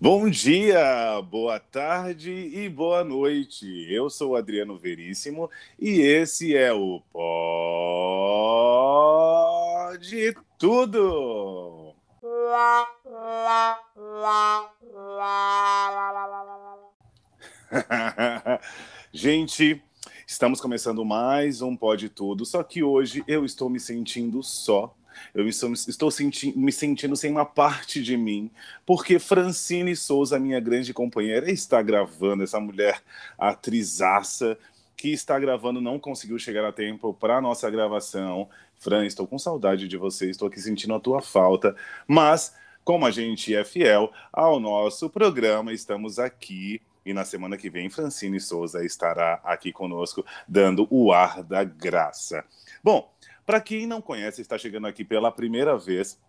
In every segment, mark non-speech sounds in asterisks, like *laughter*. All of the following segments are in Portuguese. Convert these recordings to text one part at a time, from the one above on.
Bom dia, boa tarde e boa noite. Eu sou Adriano Veríssimo e esse é o Pode Tudo. *laughs* Gente, estamos começando mais um Pode Tudo, só que hoje eu estou me sentindo só eu estou, senti me sentindo sem uma parte de mim, porque Francine Souza, minha grande companheira, está gravando, essa mulher atrizaça que está gravando não conseguiu chegar a tempo para nossa gravação. Fran, estou com saudade de você, estou aqui sentindo a tua falta, mas como a gente é fiel ao nosso programa, estamos aqui e na semana que vem Francine Souza estará aqui conosco dando o ar da graça. Bom, para quem não conhece, está chegando aqui pela primeira vez,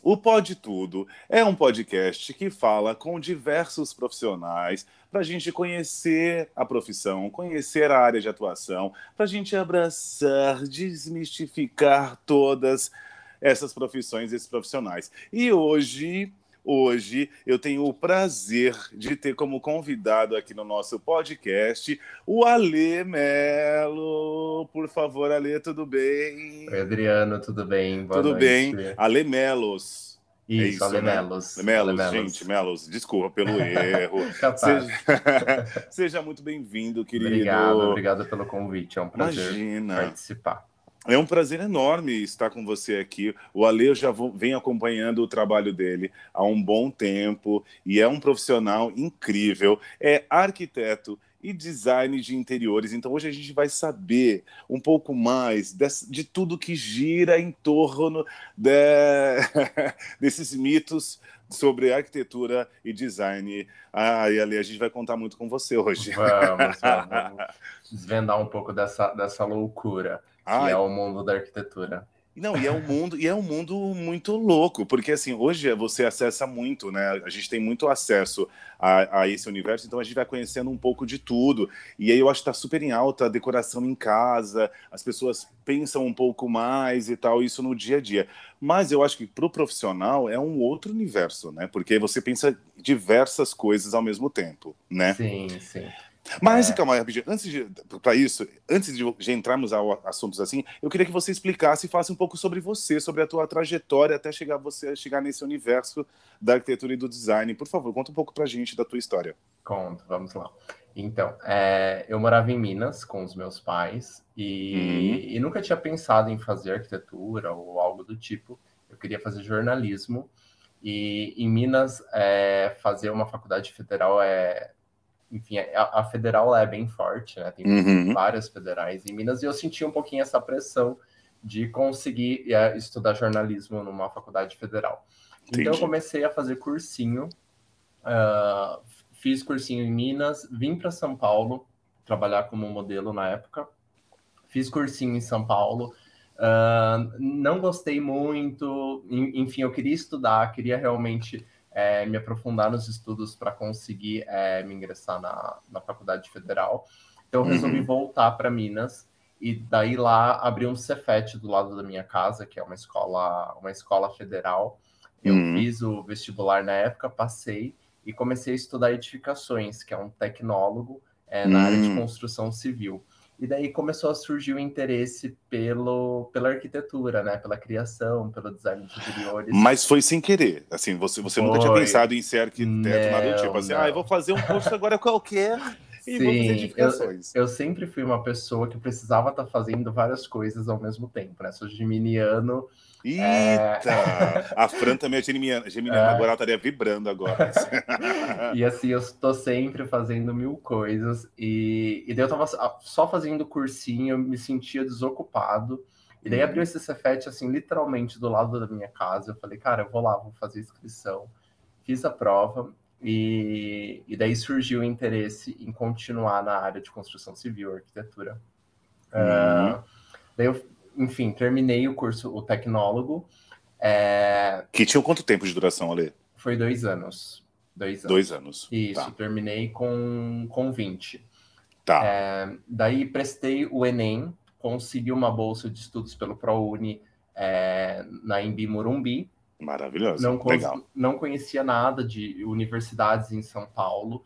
o Pode Tudo é um podcast que fala com diversos profissionais para a gente conhecer a profissão, conhecer a área de atuação, para a gente abraçar, desmistificar todas essas profissões, esses profissionais. E hoje Hoje eu tenho o prazer de ter como convidado aqui no nosso podcast o Alê Melo. Por favor, Alê, tudo bem? Oi, Adriano, tudo bem? Boa tudo noite. bem. Alê Melos. Isso, é isso Ale né? Melos. Melos, Melos, gente, Melos, desculpa pelo erro. *laughs* seja, *laughs* seja, muito bem-vindo, querido. Obrigado, obrigado pelo convite. É um prazer Imagina. participar. É um prazer enorme estar com você aqui. O Ale eu já vou, venho acompanhando o trabalho dele há um bom tempo e é um profissional incrível. É arquiteto e design de interiores. Então hoje a gente vai saber um pouco mais de, de tudo que gira em torno de, *laughs* desses mitos sobre arquitetura e design. Ah, e ali a gente vai contar muito com você hoje. Vamos, *laughs* vamos desvendar um pouco dessa, dessa loucura que é o mundo da arquitetura. Não, e é um mundo, e é um mundo muito louco, porque assim, hoje você acessa muito, né? A gente tem muito acesso a, a esse universo, então a gente vai conhecendo um pouco de tudo. E aí eu acho que tá super em alta a decoração em casa, as pessoas pensam um pouco mais e tal, isso no dia a dia. Mas eu acho que para o profissional é um outro universo, né? Porque você pensa diversas coisas ao mesmo tempo, né? Sim, sim. Mas, é. calma aí, rapidinho. Antes de, para isso, antes de, de entrarmos a assuntos assim, eu queria que você explicasse e falasse um pouco sobre você, sobre a tua trajetória até chegar você chegar nesse universo da arquitetura e do design. Por favor, conta um pouco pra gente da tua história. Conto, vamos lá. Então, é, eu morava em Minas com os meus pais e, uhum. e nunca tinha pensado em fazer arquitetura ou algo do tipo. Eu queria fazer jornalismo e em Minas é, fazer uma faculdade federal é enfim, a, a, federal é bem forte, né? Tem uhum. várias federais em Minas, e eu senti um pouquinho essa pressão de conseguir é, estudar jornalismo numa faculdade federal. Entendi. Então eu comecei a fazer cursinho, uh, fiz cursinho em Minas, vim para São Paulo trabalhar como modelo na época, fiz cursinho em São Paulo, uh, não gostei muito, enfim, eu queria estudar, queria realmente é, me aprofundar nos estudos para conseguir é, me ingressar na, na faculdade federal. Então, eu resolvi uhum. voltar para Minas e daí lá abri um Cefet do lado da minha casa, que é uma escola, uma escola federal. Eu uhum. fiz o vestibular na época, passei e comecei a estudar edificações, que é um tecnólogo é, na uhum. área de hum. construção civil. E daí começou a surgir o interesse pelo, pela arquitetura, né? Pela criação, pelo design de interiores. Mas foi sem querer. Assim, você, você nunca tinha pensado em ser arquiteto, não, nada do tipo. Assim, não. ah, eu vou fazer um curso *laughs* agora qualquer *laughs* e Sim, edificações. Eu, eu, sempre fui uma pessoa que precisava estar tá fazendo várias coisas ao mesmo tempo, né? Sou geminiano. Eita! É... A Fran também é geminiana, geminiana é... agora ela estaria vibrando agora. *laughs* e assim, eu estou sempre fazendo mil coisas. E, e daí eu estava só fazendo cursinho, eu me sentia desocupado. E daí abriu uhum. esse Cefet, assim, literalmente do lado da minha casa. Eu falei, cara, eu vou lá, vou fazer inscrição. Fiz a prova e, e daí surgiu o interesse em continuar na área de construção civil, arquitetura. Uhum. Uh, daí eu, enfim, terminei o curso, o tecnólogo. É... Que tinha quanto tempo de duração, Ale? Foi dois anos. Dois anos. Dois anos. Isso, tá. terminei com, com 20. Tá. É, daí prestei o Enem, consegui uma bolsa de estudos pelo ProUni é, na Embi Morumbi. Maravilhoso. Não, Legal. não conhecia nada de universidades em São Paulo.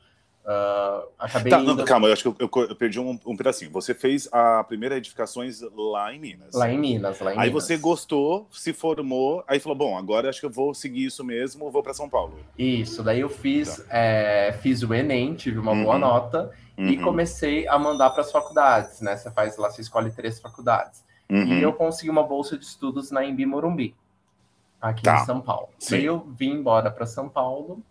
Uh, acabei tá, indo... não, calma, eu acho que eu, eu, eu perdi um, um, pedacinho. Você fez a primeira edificações lá em Minas. Lá em Minas, lá em Aí Minas. você gostou, se formou, aí falou: bom, agora acho que eu vou seguir isso mesmo, vou para São Paulo. Isso, daí eu fiz, tá. é, fiz o Enem, tive uma uhum. boa nota uhum. e comecei a mandar para as faculdades, né? Você faz lá, você escolhe três faculdades. Uhum. E eu consegui uma bolsa de estudos na Embi Morumbi, aqui tá. em São Paulo. Sim. Daí eu vim embora para São Paulo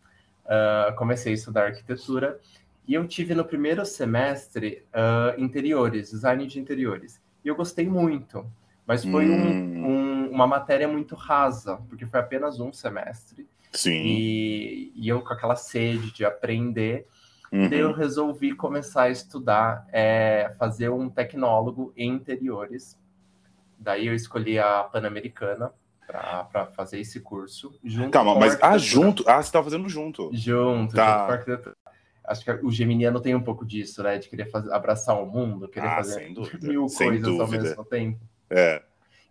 uh, comecei a estudar arquitetura e eu tive no primeiro semestre uh, interiores, design de interiores. E eu gostei muito, mas foi hum. um, um, uma matéria muito rasa, porque foi apenas um semestre. Sim. E, e eu com aquela sede de aprender, uhum. eu resolvi começar a estudar, é, fazer um tecnólogo em interiores. Daí eu escolhi a Pan-Americana, para fazer esse curso. Junto Calma, mas ah, junto? Ah, você estava fazendo junto. Junto, tá. junto Acho que o geminiano tem um pouco disso, né? De querer fazer, abraçar o mundo, querer ah, fazer mil sem coisas dúvida. ao mesmo tempo. É.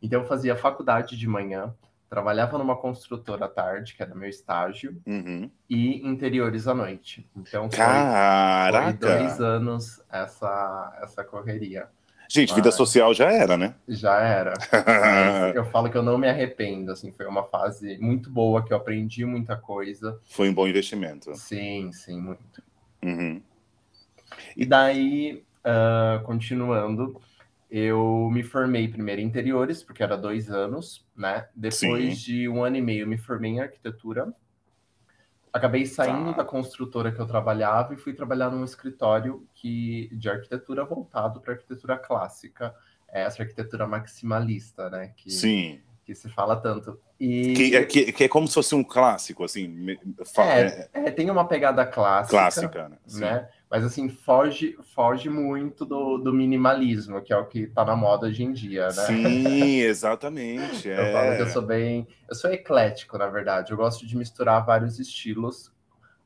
Então eu fazia faculdade de manhã, trabalhava numa construtora à tarde, que era meu estágio, uhum. e interiores à noite. Então foi, Caraca! foi dois anos essa, essa correria. Gente, Mas... vida social já era, né? Já era. *laughs* eu falo que eu não me arrependo, assim, foi uma fase muito boa que eu aprendi muita coisa. Foi um bom investimento. Sim, sim, muito. Uhum. E daí, uh, continuando, eu me formei primeiro em interiores, porque era dois anos, né? Depois sim. de um ano e meio, me formei em arquitetura acabei saindo tá. da construtora que eu trabalhava e fui trabalhar num escritório que, de arquitetura voltado para arquitetura clássica, essa arquitetura maximalista, né? Que, Sim. Que se fala tanto. E... Que, é, que, que é como se fosse um clássico, assim. É, é, é, tem uma pegada clássica. Clássica, né? né? Mas assim, foge, foge muito do, do minimalismo, que é o que está na moda hoje em dia, né? Sim, *laughs* exatamente. eu falo que eu é. sou bem. Eu sou eclético, na verdade. Eu gosto de misturar vários estilos.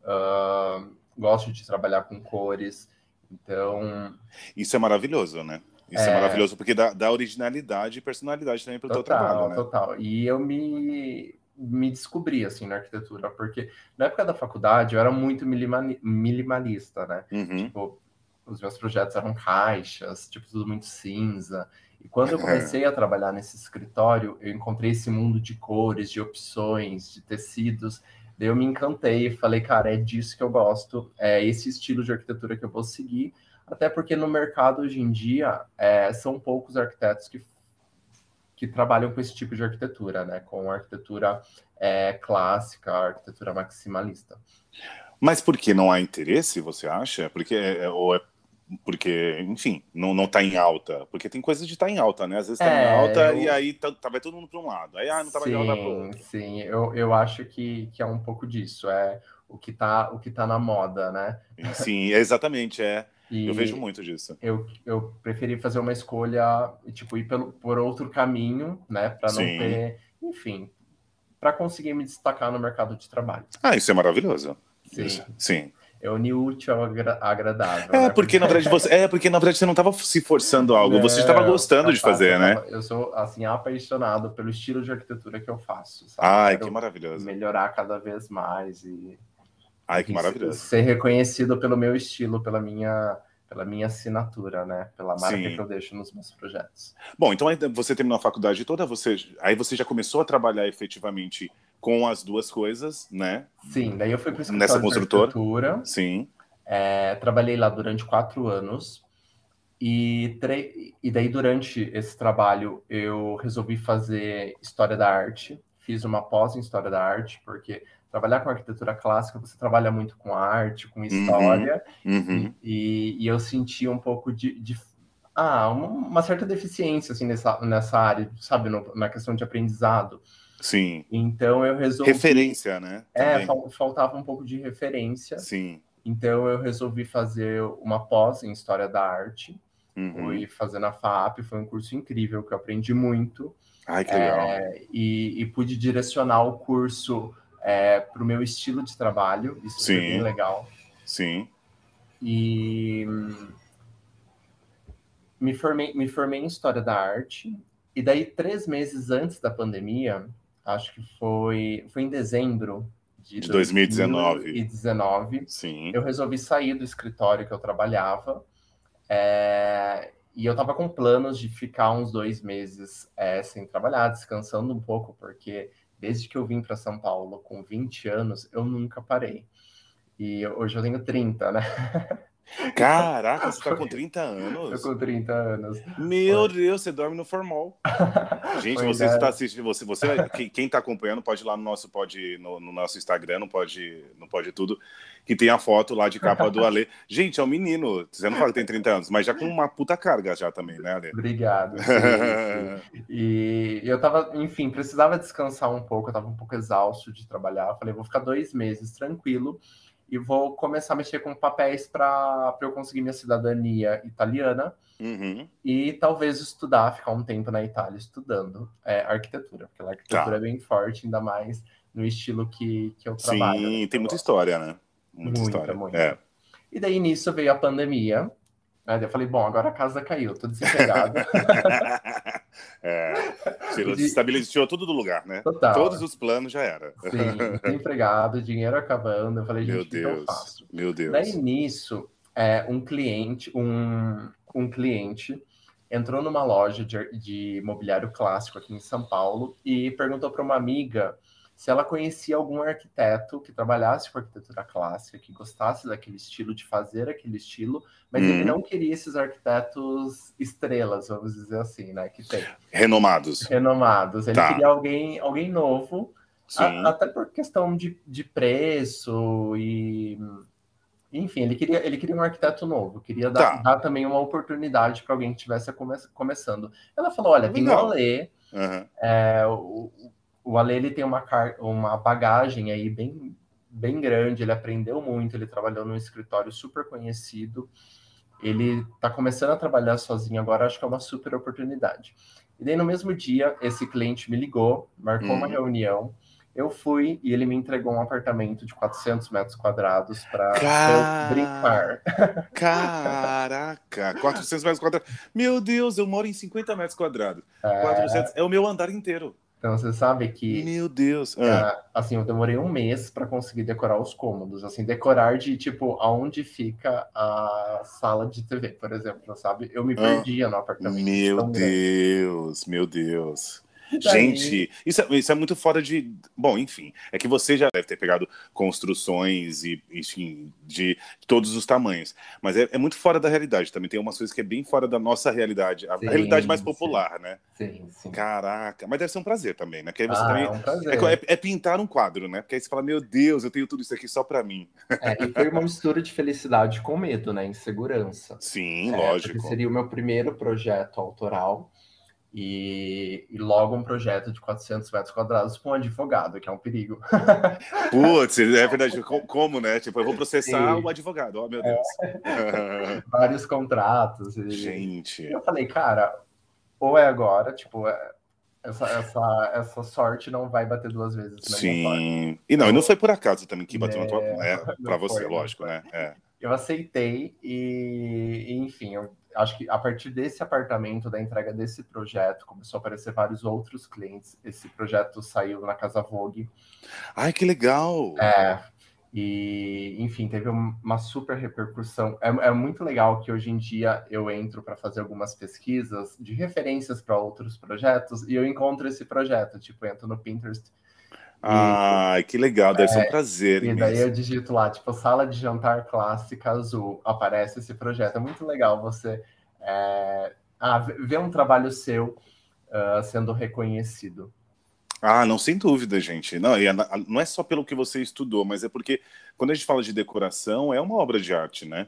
Uh, gosto de trabalhar com cores. Então. Isso é maravilhoso, né? Isso é, é maravilhoso, porque dá, dá, originalidade e personalidade também para o teu trabalho, né? Total, E eu me me descobri assim na arquitetura, porque na época da faculdade eu era muito minimalista, né? Uhum. Tipo, os meus projetos eram caixas, tipo, tudo muito cinza. E quando eu comecei a trabalhar nesse escritório, eu encontrei esse mundo de cores, de opções, de tecidos. Daí eu me encantei e falei, cara, é disso que eu gosto, é esse estilo de arquitetura que eu vou seguir. Até porque no mercado hoje em dia é, são poucos arquitetos que que trabalham com esse tipo de arquitetura, né? Com arquitetura é, clássica, arquitetura maximalista. Mas por que não há interesse, você acha? Porque, é, ou é porque, enfim, não, não tá em alta. Porque tem coisa de estar tá em alta, né? Às vezes tá é, em alta eu... e aí tá, tá, vai todo mundo para um lado. Aí, ah, não tá mais em alta pro outro. Sim, eu, eu acho que, que é um pouco disso. É o que tá, o que tá na moda, né? Sim, exatamente, é. E eu vejo muito disso. Eu, eu preferi fazer uma escolha, tipo, ir pelo, por outro caminho, né? Para não Sim. ter, enfim, para conseguir me destacar no mercado de trabalho. Ah, isso é maravilhoso. Sim. Isso. Sim. É unir útil ao agra agradável. É, né? porque na verdade você, é porque na verdade você não estava se forçando algo, é, você estava gostando de fazer, né? eu sou assim apaixonado pelo estilo de arquitetura que eu faço. Sabe? Ai, que maravilhoso. Melhorar cada vez mais e Ai, que maravilhoso. Ser reconhecido pelo meu estilo, pela minha, pela minha assinatura, né? Pela marca Sim. que eu deixo nos meus projetos. Bom, então você terminou a faculdade toda, você, aí você já começou a trabalhar efetivamente com as duas coisas, né? Sim, daí eu fui para Nessa construtora. Sim. É, trabalhei lá durante quatro anos. E, e daí, durante esse trabalho, eu resolvi fazer História da Arte. Fiz uma pós em História da Arte, porque trabalhar com arquitetura clássica, você trabalha muito com arte, com história, uhum, uhum. E, e, eu senti um pouco de, de ah, uma, uma, certa deficiência assim nessa, nessa área, sabe, no, na questão de aprendizado. Sim. Então eu resolvi. Referência, né? É, fal, faltava um pouco de referência. Sim. Então eu resolvi fazer uma pós em História da Arte. Uhum. Fui fazer na FAP, foi um curso incrível que eu aprendi muito. Ai, que legal. É, e, e pude direcionar o curso é, para o meu estilo de trabalho. Isso Sim. foi bem legal. Sim. E me formei, me formei em História da Arte. E daí, três meses antes da pandemia, acho que foi, foi em dezembro de, de 2019. 2019. Sim. Eu resolvi sair do escritório que eu trabalhava. É, e eu estava com planos de ficar uns dois meses é, sem trabalhar, descansando um pouco, porque desde que eu vim para São Paulo com 20 anos, eu nunca parei. E hoje eu tenho 30, né? *laughs* Caraca, você tá com 30 anos? Eu com 30 anos. Meu Foi. Deus, você dorme no formal. *laughs* Gente, você está assistindo, você, você, quem está acompanhando pode ir lá no nosso pode, no, no, nosso Instagram, não pode, não pode tudo, que tem a foto lá de capa do Ale. *laughs* Gente, é um menino. Você não fala que tem 30 anos, mas já com uma puta carga já também, né, Ale? Obrigado. Sim, sim. *laughs* E eu tava, enfim, precisava descansar um pouco, eu tava um pouco exausto de trabalhar. Falei, vou ficar dois meses tranquilo e vou começar a mexer com papéis para eu conseguir minha cidadania italiana uhum. e talvez estudar, ficar um tempo na Itália estudando é, arquitetura, porque a arquitetura tá. é bem forte, ainda mais no estilo que, que eu trabalho. Sim, tem muita história, né? Muita, muita história. Muita. É. E daí nisso veio a pandemia, eu falei, bom, agora a casa caiu, tô desempregado. *laughs* é, tirou, *laughs* desestabilizou tudo do lugar, né? Total. Todos os planos já era. Sim, desempregado, dinheiro acabando. Eu falei, gente, o que eu faço? Meu Deus. Daí nisso, é, um cliente, um, um cliente entrou numa loja de, de mobiliário clássico aqui em São Paulo e perguntou para uma amiga se ela conhecia algum arquiteto que trabalhasse com arquitetura clássica, que gostasse daquele estilo, de fazer aquele estilo, mas ele uhum. não queria esses arquitetos estrelas, vamos dizer assim, né? Que tem. Renomados. Renomados. Ele tá. queria alguém, alguém novo, a, até por questão de, de preço e. Enfim, ele queria, ele queria um arquiteto novo, queria dar, tá. dar também uma oportunidade para alguém que estivesse come, começando. Ela falou: olha, tem o Alê, uhum. é, o, o Ale ele tem uma, uma bagagem aí bem, bem grande, ele aprendeu muito, ele trabalhou num escritório super conhecido, ele está começando a trabalhar sozinho agora, acho que é uma super oportunidade. E daí no mesmo dia, esse cliente me ligou, marcou hum. uma reunião, eu fui e ele me entregou um apartamento de 400 metros quadrados para Car... brincar. Caraca, 400 metros quadrados. Meu Deus, eu moro em 50 metros quadrados. É... 400 é o meu andar inteiro. Então você sabe que. Meu Deus! Ah. assim, eu demorei um mês para conseguir decorar os cômodos. Assim, decorar de tipo aonde fica a sala de TV, por exemplo, sabe? Eu me ah. perdia no apartamento. Meu Deus, grande. meu Deus. Gente, isso é, isso é muito fora de. Bom, enfim, é que você já deve ter pegado construções e, enfim, de todos os tamanhos. Mas é, é muito fora da realidade também. Tem umas coisas que é bem fora da nossa realidade. A sim, realidade mais popular, sim. né? Sim, sim. Caraca, mas deve ser um prazer também, né? Porque aí você ah, também. É, um prazer. É, é, pintar um quadro, né? Porque aí você fala, meu Deus, eu tenho tudo isso aqui só para mim. É, e foi uma mistura de felicidade com medo, né? Insegurança. Sim, é, lógico. Seria o meu primeiro projeto autoral. E, e, logo um projeto de 400 metros quadrados para um advogado, que é um perigo. *laughs* Putz, é verdade. Como, né? Tipo, eu vou processar Sim. o advogado, oh meu Deus. É. *laughs* Vários contratos. E... Gente. eu falei, cara, ou é agora, tipo, é, essa, essa, essa sorte não vai bater duas vezes. Sim. E não, e não foi por acaso também que bateu é... na tua. É, para você, foi, lógico, né? É. Eu aceitei e, enfim, eu acho que a partir desse apartamento, da entrega desse projeto, começou a aparecer vários outros clientes. Esse projeto saiu na Casa Vogue. Ai, que legal! É, e, enfim, teve uma super repercussão. É, é muito legal que hoje em dia eu entro para fazer algumas pesquisas de referências para outros projetos e eu encontro esse projeto. Tipo, entro no Pinterest. Ai, que legal, deve é, ser um prazer. E daí eu digito lá, tipo, sala de jantar clássica azul, aparece esse projeto. É muito legal você é, ah, ver um trabalho seu uh, sendo reconhecido. Ah, não, sem dúvida, gente. Não, não é só pelo que você estudou, mas é porque quando a gente fala de decoração, é uma obra de arte, né?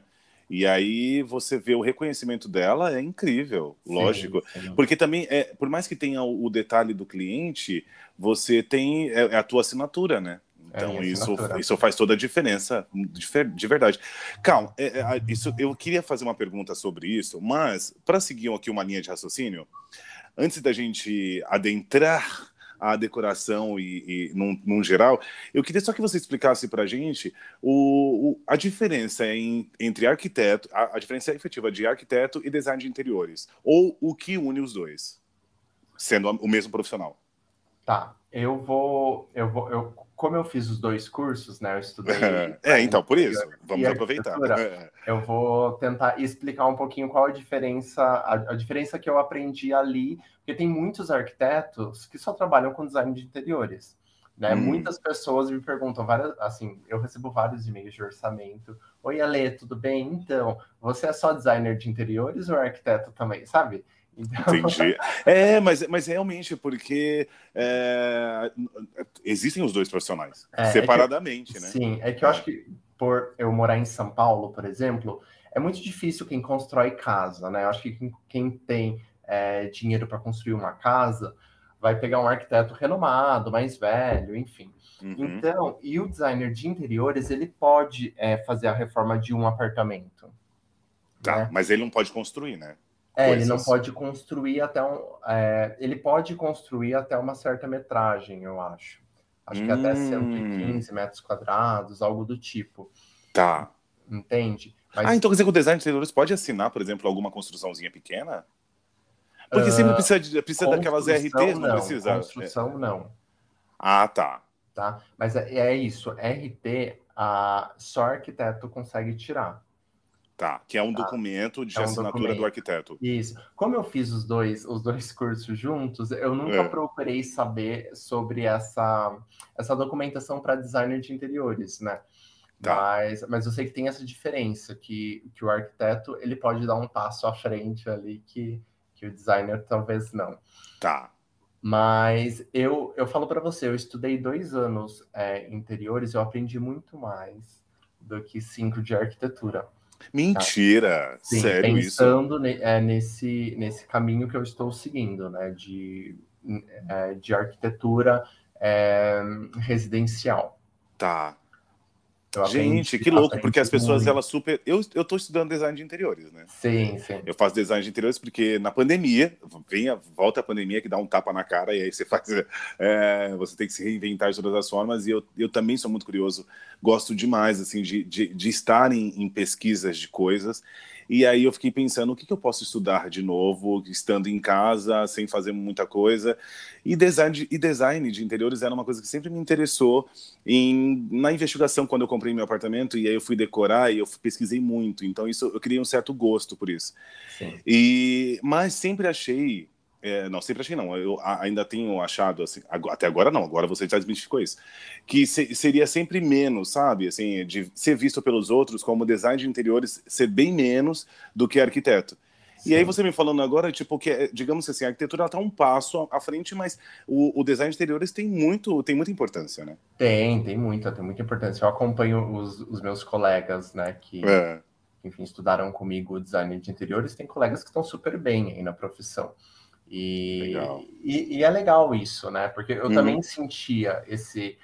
E aí você vê o reconhecimento dela, é incrível, sim, lógico. Sim. Porque também, é, por mais que tenha o, detalhe do cliente, você tem é, é a tua assinatura, né? Então é, isso, isso faz toda a diferença, de, de verdade. Calma, é, é, isso, eu queria fazer uma pergunta sobre isso, mas para seguir aqui uma linha de raciocínio, antes da gente adentrar a decoração e, e num, num, geral. Eu queria só que você explicasse para a gente o, o, a diferença em, entre arquiteto, a, a, diferença efetiva de arquiteto e design de interiores, ou o que une os dois, sendo o mesmo profissional. Tá. Eu vou, eu vou, eu, como eu fiz os dois cursos, né? Eu estudei. *laughs* é, então, por isso, vamos aproveitar. *laughs* Eu vou tentar explicar um pouquinho qual a diferença, a, a, diferença que eu aprendi ali, porque tem muitos arquitetos que só trabalham com design de interiores. Né? Hum. Muitas pessoas me perguntam, várias, assim, eu recebo vários e-mails de orçamento. Oi, Ale, tudo bem? Então, você é só designer de interiores ou arquiteto também, sabe? Então... Entendi. É, mas, mas realmente, porque é, existem os dois profissionais, é, separadamente, é que, né? Sim, é que eu acho que por eu morar em São Paulo, por exemplo, é muito difícil quem constrói casa, né? Eu acho que quem, quem tem é, dinheiro para construir uma casa vai pegar um arquiteto renomado, mais velho, enfim. Uhum. Então, e o designer de interiores, ele pode é, fazer a reforma de um apartamento. Tá, né? mas ele não pode construir, né? É, Coisas. ele não pode construir até um. É, ele pode construir até uma certa metragem, eu acho. Acho hum. que até 115 hum. metros quadrados, algo do tipo. Tá. Entende? Mas... Ah, então quer dizer que o design de interiores pode assinar, por exemplo, alguma construçãozinha pequena? Porque uh, sempre precisa, de, precisa daquelas RTs, não, não precisa. Construção, não. Ah, tá. Tá? Mas é, é isso. RT, a, só arquiteto consegue tirar. Tá, que é um tá. documento de é um assinatura documento. do arquiteto. Isso. Como eu fiz os dois, os dois *laughs* cursos juntos, eu nunca é. procurei saber sobre essa, essa documentação para designer de interiores, né? Tá. Mas, mas eu sei que tem essa diferença, que, que o arquiteto ele pode dar um passo à frente ali que, que o designer talvez não. Tá. Mas eu, eu falo para você, eu estudei dois anos é, interiores, eu aprendi muito mais do que cinco de arquitetura. Mentira! Sim, Sério pensando isso? É, nesse, nesse caminho que eu estou seguindo, né? De, é, de arquitetura é, residencial. Tá. Gente, que louco, porque as pessoas, elas super. Eu, eu tô estudando design de interiores, né? Sim, sim. Eu faço design de interiores porque na pandemia, vem a, volta a pandemia que dá um tapa na cara e aí você *laughs* faz. É, você tem que se reinventar de todas as formas. E eu, eu também sou muito curioso, gosto demais, assim, de, de, de estar em, em pesquisas de coisas. E aí eu fiquei pensando o que, que eu posso estudar de novo, estando em casa, sem fazer muita coisa. E design, de, e design de interiores era uma coisa que sempre me interessou em, na investigação quando eu comprei meu apartamento e aí eu fui decorar e eu pesquisei muito. Então isso eu criei um certo gosto por isso. Sim. E mas sempre achei é, não, sempre achei não. Eu ainda tenho achado, assim, até agora não, agora você já desmistificou isso, que se, seria sempre menos, sabe? Assim, de ser visto pelos outros como design de interiores ser bem menos do que arquiteto. Sim. E aí você me falando agora, tipo, que, digamos assim, a arquitetura está um passo à frente, mas o, o, design de interiores tem muito, tem muita importância, né? Tem, tem muita, tem muita importância. Eu acompanho os, os meus colegas, né, que, é. enfim, estudaram comigo design de interiores, tem colegas que estão super bem aí na profissão. E, e, e, é legal isso, né? Porque eu também uhum. sentia esse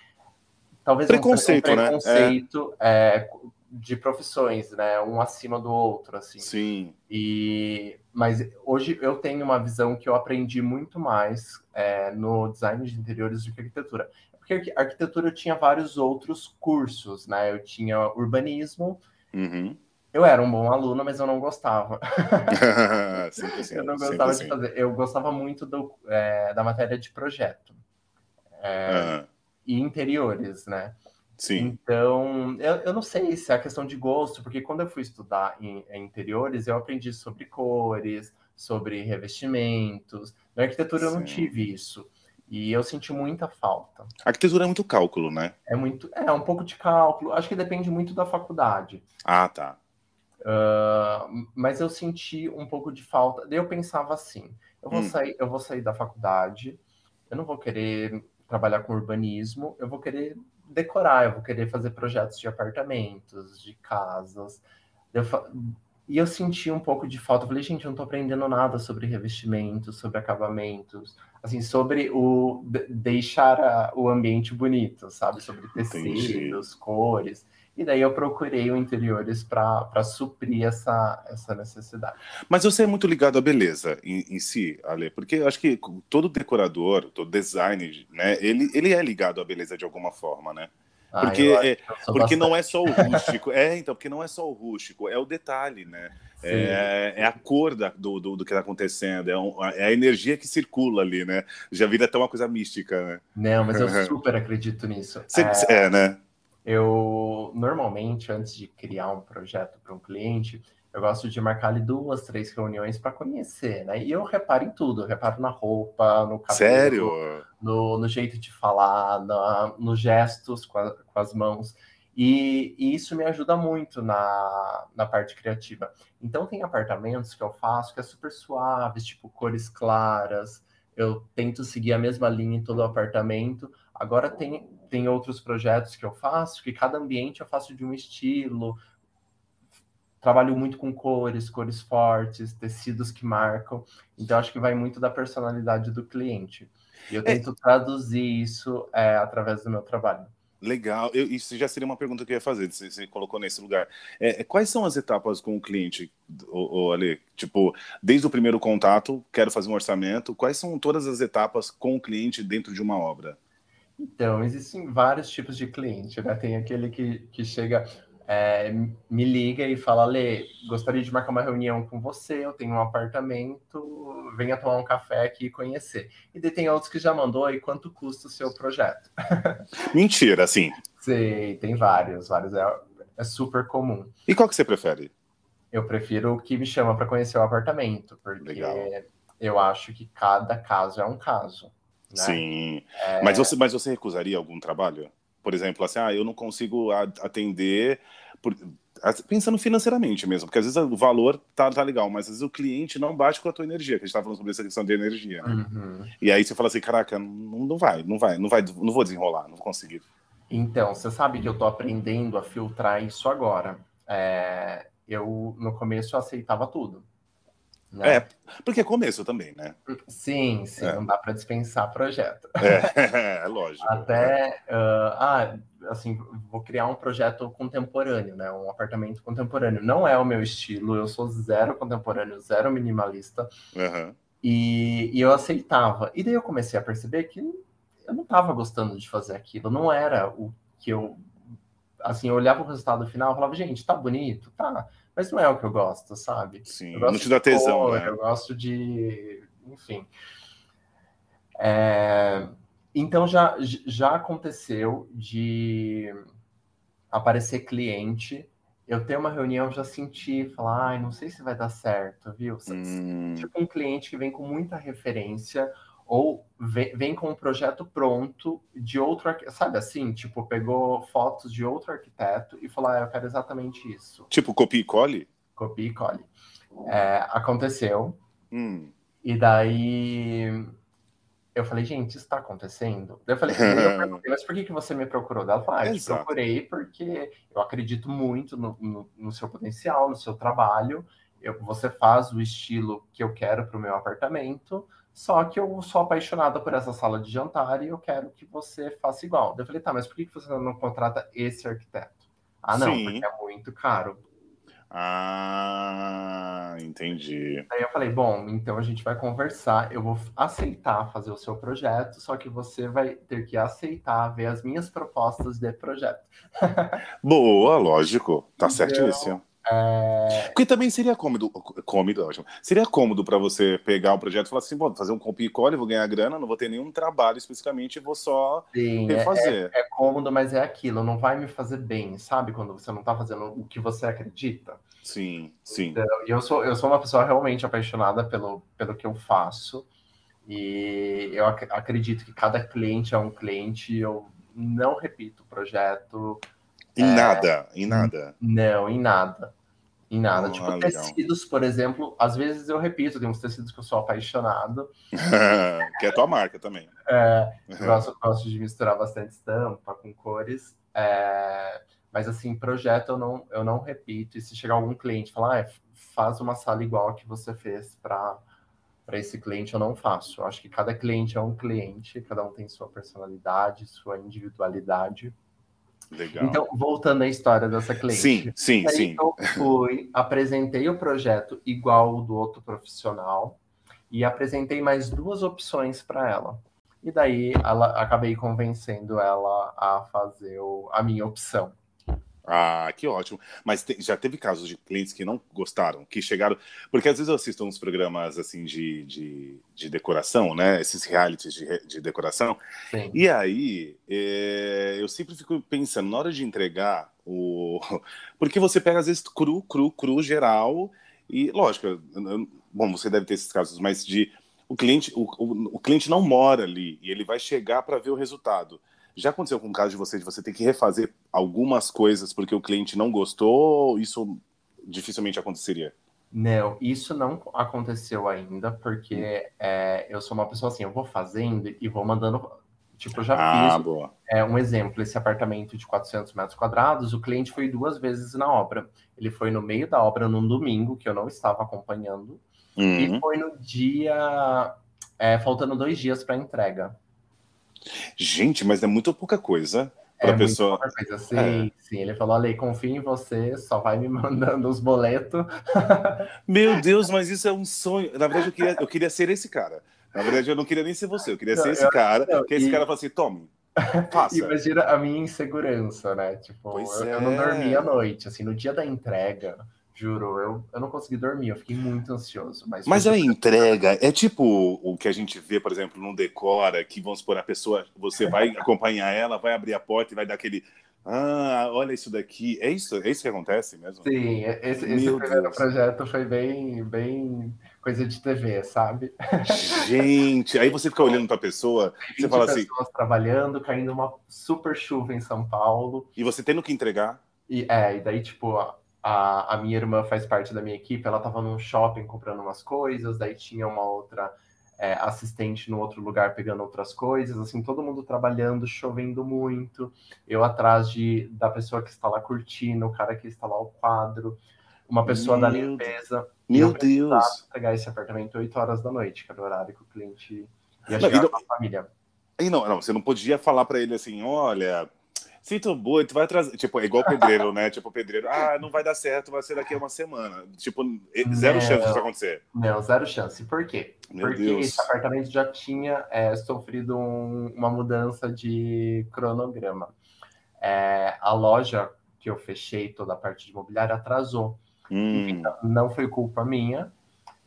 talvez preconceito, um preconceito né? é. de profissões, né? Um acima do outro, assim. Sim. E mas hoje eu tenho uma visão que eu aprendi muito mais é, no design de interiores do que arquitetura. Porque arquitetura eu tinha vários outros cursos, né? Eu tinha urbanismo. Uhum eu era um bom aluno, mas eu não gostava. *laughs* eu não gostava de fazer. Eu gostava muito do, é, da matéria de projeto. É, uhum. E interiores, né? Sim. Então, eu, eu não sei se é a questão de gosto, porque quando eu fui estudar em, em interiores, eu aprendi sobre cores, sobre revestimentos. Na arquitetura eu não tive isso. E eu senti muita falta. A arquitetura é muito cálculo, né? É muito, é um pouco de cálculo. Acho que depende muito da faculdade. Ah, tá. Uh, mas eu senti um pouco de falta. Daí eu pensava assim: eu vou, hum. sair, eu vou sair da faculdade, eu não vou querer trabalhar com urbanismo, eu vou querer decorar, eu vou querer fazer projetos de apartamentos, de casas. Eu, e eu senti um pouco de falta. Eu falei, gente, eu não estou aprendendo nada sobre revestimentos, sobre acabamentos, assim, sobre o deixar a, o ambiente bonito, sabe? Sobre tecidos, Entendi. cores. E daí eu procurei o interiores para suprir essa, essa necessidade. Mas você é muito ligado à beleza em, em si, Ale, porque eu acho que todo decorador, todo designer, né, ele, ele é ligado à beleza de alguma forma, né? Porque, ah, é, porque não é só o rústico. é, então, porque não é só o rústico, é o detalhe, né? É, é, a cor da, do, do, do, que está acontecendo, é, um, é, a energia que circula ali, né? Já vira até uma coisa mística, né? Não, mas eu *laughs* super acredito nisso. Cê, é, é, né? Eu, normalmente, antes de criar um projeto para um cliente, eu gosto de marcar ali duas, três reuniões para conhecer, né? E eu reparo em tudo, eu reparo na roupa, no cabelo, Sério? No, no jeito de falar, na, nos gestos com, a, com as mãos. E, e, isso me ajuda muito na, na parte criativa. Então, tem apartamentos que eu faço que é super suaves, tipo cores claras. Eu tento seguir a mesma linha em todo o apartamento. Agora, tem, tem outros projetos que eu faço que cada ambiente eu faço de um estilo, trabalho muito com cores, cores fortes, tecidos que marcam. Então, acho que vai muito da personalidade do cliente. E eu é. tento é... traduzir isso é, através do meu trabalho. Legal, eu, isso já seria uma pergunta que eu ia fazer, se você colocou nesse lugar. É, é, quais são as etapas com o cliente, o, o Ale? Tipo, desde o primeiro contato, quero fazer um orçamento, quais são todas as etapas com o cliente dentro de uma obra? Então, existem vários tipos de cliente, né? Tem aquele que, que chega, é, me liga e fala, Lê, gostaria de marcar uma reunião com você, eu tenho um apartamento, venha tomar um café aqui e conhecer. E daí tem outros que já mandou, e quanto custa o seu projeto? *laughs* Mentira, assim. Sei, tem vários, vários, é, é super comum. E qual que você prefere? Eu prefiro o que me chama para conhecer o apartamento, porque Legal. eu acho que cada caso é um caso. Né? Sim, é... mas, você, mas você recusaria algum trabalho? por exemplo, assim, ah, eu não consigo atender, por, pensando financeiramente mesmo, porque às vezes o valor tá, tá legal, mas às vezes o cliente não bate com a tua energia, que a gente tá falando sobre essa questão de energia, né? Uhum. E aí você fala assim, caraca, não, não vai, não vai, não vai, não vou desenrolar, não vou conseguir. Então, você sabe que eu tô aprendendo a filtrar isso agora. É, eu, no começo, eu aceitava tudo. Né? É, porque é começo também, né? Sim, sim, é. não dá para dispensar projeto. É, *laughs* é lógico. Até, uh, ah, assim, vou criar um projeto contemporâneo, né? Um apartamento contemporâneo. Não é o meu estilo, eu sou zero contemporâneo, zero minimalista. Uhum. E, e eu aceitava. E daí eu comecei a perceber que eu não estava gostando de fazer aquilo, não era o que eu. Assim, eu olhava o resultado final e falava, gente, tá bonito, tá mas não é o que eu gosto, sabe? Sim, não te dá tesão, cor, né? Eu gosto de. Enfim. É... Então já, já aconteceu de aparecer cliente, eu ter uma reunião, já senti, falar, ai, não sei se vai dar certo, viu? Hum. Tipo um cliente que vem com muita referência, ou vem, vem, com um projeto pronto de outro, sabe assim, tipo, pegou fotos de outro arquiteto e falou, ah, eu quero exatamente isso. Tipo, copia e cole? Copia e cole. É, aconteceu. Hum. E daí eu falei, gente, isso está acontecendo? Daí eu falei, eu *laughs* mas por que, que você me procurou? Ela falou, ah, eu te procurei porque eu acredito muito no, no, no seu potencial, no seu trabalho. Eu, você faz o estilo que eu quero para o meu apartamento só que eu sou apaixonada por essa sala de jantar e eu quero que você faça igual. Eu falei, tá, mas por que você não contrata esse arquiteto? Ah, não, Sim. porque é muito caro. Ah, entendi. Aí eu falei, bom, então a gente vai conversar, eu vou aceitar fazer o seu projeto, só que você vai ter que aceitar ver as minhas propostas de projeto. *laughs* Boa, lógico. Tá então, certíssimo. É... Porque também seria cômodo, cômodo, ótimo. Seria cômodo para você pegar o projeto e falar assim, vou fazer um copy call, vou ganhar grana, não vou ter nenhum trabalho especificamente, vou só Sim, é, refazer. É, é, cômodo, mas é aquilo, não vai me fazer bem, sabe? Quando você não tá fazendo o que você acredita. Sim, sim. Então, eu sou, eu sou uma pessoa realmente apaixonada pelo, pelo que eu faço. E eu ac acredito que cada cliente é um cliente, eu não repito o projeto. Em é, nada, em nada. Não, em nada. Em nada. Oh, tipo, tecidos, por exemplo, às vezes eu repito, tem uns tecidos que eu sou apaixonado. *laughs* que é a tua marca também. É, *laughs* gosto, gosto de misturar bastante estampa com cores. É, mas assim, projeto eu não, eu não repito. E se chegar algum cliente e falar, ah, faz uma sala igual que você fez para para esse cliente eu não faço. Eu acho que cada cliente é um cliente, cada um tem sua personalidade, sua individualidade. Legal. Então, voltando à história dessa cliente. Sim, sim, aí sim. Eu fui, apresentei o projeto igual o do outro profissional e apresentei mais duas opções para ela. E daí ela, acabei convencendo ela a fazer o, a minha opção. Ah, que ótimo. Mas te, já teve casos de clientes que não gostaram, que chegaram. Porque às vezes eu assisto uns programas assim de, de, de decoração, né? Esses realities de, de decoração. Sim. E aí é, eu sempre fico pensando, na hora de entregar o. *laughs* Porque você pega, às vezes, cru, cru, cru, geral. E, lógico, bom, você deve ter esses casos, mas de. O cliente, o, o, o cliente não mora ali e ele vai chegar para ver o resultado. Já aconteceu com o caso de você de você ter que refazer algumas coisas porque o cliente não gostou? Isso dificilmente aconteceria. Não, isso não aconteceu ainda, porque é, eu sou uma pessoa assim, eu vou fazendo e vou mandando. Tipo, eu já ah, fiz é, um exemplo, esse apartamento de 400 metros quadrados, o cliente foi duas vezes na obra. Ele foi no meio da obra num domingo, que eu não estava acompanhando, uhum. e foi no dia, é, faltando dois dias para entrega. Gente, mas é muito pouca coisa para é pessoa. Coisa. Sim, é. sim. Ele falou, Ale, confio em você, só vai me *laughs* mandando os boletos. Meu Deus, mas isso é um sonho. Na verdade, eu queria, eu queria ser esse cara. Na verdade, eu não queria nem ser você, eu queria não, ser esse eu, cara, não, que esse e... cara fala assim, tome, faça. Imagina a minha insegurança, né? Tipo, eu, é. eu, não dormia à noite, assim, no dia da entrega, Juro, eu, eu não consegui dormir, eu fiquei muito ansioso. Mas, mas a entrega é tipo o que a gente vê, por exemplo, no Decora, que vamos supor, a pessoa, você vai *laughs* acompanhar ela, vai abrir a porta e vai dar aquele. Ah, olha isso daqui. É isso, é isso que acontece mesmo? Sim, esse, esse primeiro projeto foi bem, bem coisa de TV, sabe? Gente, aí você fica olhando para a pessoa, você fala assim. pessoas trabalhando, caindo uma super chuva em São Paulo. E você tendo que entregar. E, é, e daí, tipo, a, a minha irmã faz parte da minha equipe, ela estava num shopping comprando umas coisas, daí tinha uma outra é, assistente no outro lugar pegando outras coisas, assim, todo mundo trabalhando, chovendo muito, eu atrás de, da pessoa que está lá curtindo, o cara que está lá o quadro, uma pessoa meu da limpeza. Meu Deus! pegar esse apartamento 8 horas da noite, que era o horário que o cliente ia chegar com a família. E não, não, você não podia falar para ele assim, olha, Sinto muito, vai trazer. Tipo, é igual pedreiro, né? Tipo, pedreiro, ah, não vai dar certo, vai ser daqui a uma semana. Tipo, zero não, chance disso acontecer. Não, zero chance. Por quê? Meu Porque Deus. esse apartamento já tinha é, sofrido um, uma mudança de cronograma. É, a loja que eu fechei, toda a parte de imobiliário, atrasou. Hum. Então, não foi culpa minha,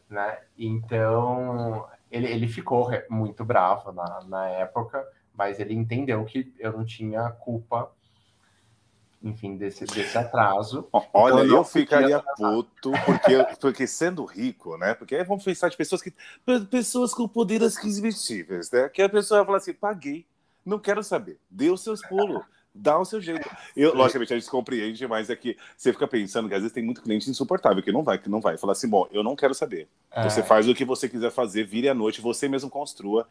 né? Então, ele, ele ficou muito bravo na, na época mas ele entendeu que eu não tinha culpa, enfim, desse, desse atraso. Olha, então, eu, eu ficaria puto, porque, porque sendo rico, né? Porque aí vamos pensar de pessoas que. Pessoas com poder aquisitíveis, né? Que a pessoa vai falar assim: paguei, não quero saber, dê os seus pulos. Dá o seu jeito. Eu, logicamente, a gente compreende, mas é que você fica pensando que às vezes tem muito cliente insuportável que não vai, que não vai. Falar assim, bom, eu não quero saber. É. Você faz o que você quiser fazer, vire à noite, você mesmo construa.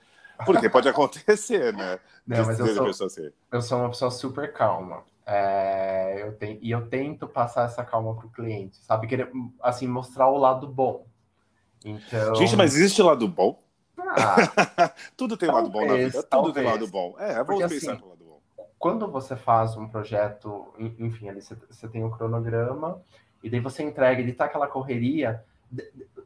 Porque pode acontecer, né? Não, mas eu sou, assim. eu sou uma pessoa super calma. É, eu tenho, e eu tento passar essa calma para o cliente, sabe? Querer, assim, mostrar o lado bom. Então... Gente, mas existe lado bom? Ah, *laughs* Tudo tem talvez, lado bom na vida. Tudo talvez. tem lado bom. É, vamos Porque, pensar assim, no lado bom. Quando você faz um projeto, enfim, ali você, você tem um cronograma, e daí você entrega, ele tá aquela correria,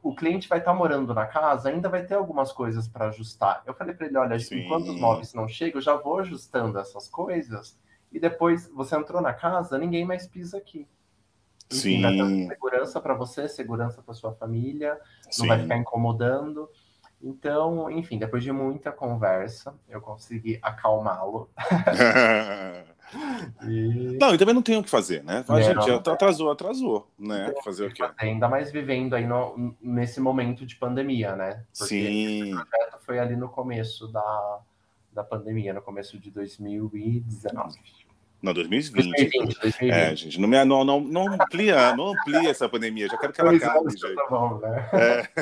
o cliente vai estar tá morando na casa, ainda vai ter algumas coisas para ajustar. Eu falei para ele, olha, Sim. enquanto os móveis não chegam, eu já vou ajustando essas coisas e depois você entrou na casa, ninguém mais pisa aqui. Enfim, Sim. Vai ter segurança para você, segurança para sua família, Sim. não vai ficar incomodando. Então, enfim, depois de muita conversa, eu consegui acalmá-lo. *laughs* *laughs* *laughs* E... Não, e também não tem o que fazer, né? A gente atrasou, atrasou, né? Fazer o quê? Ainda mais vivendo aí no, nesse momento de pandemia, né? Porque Sim. O projeto foi ali no começo da, da pandemia, no começo de 2019. Não, 2020. 2020, 2020. É, gente, não, me, não, não, não, amplia, não amplia essa pandemia. Já quero que ela acabe. Já. Tá bom, né?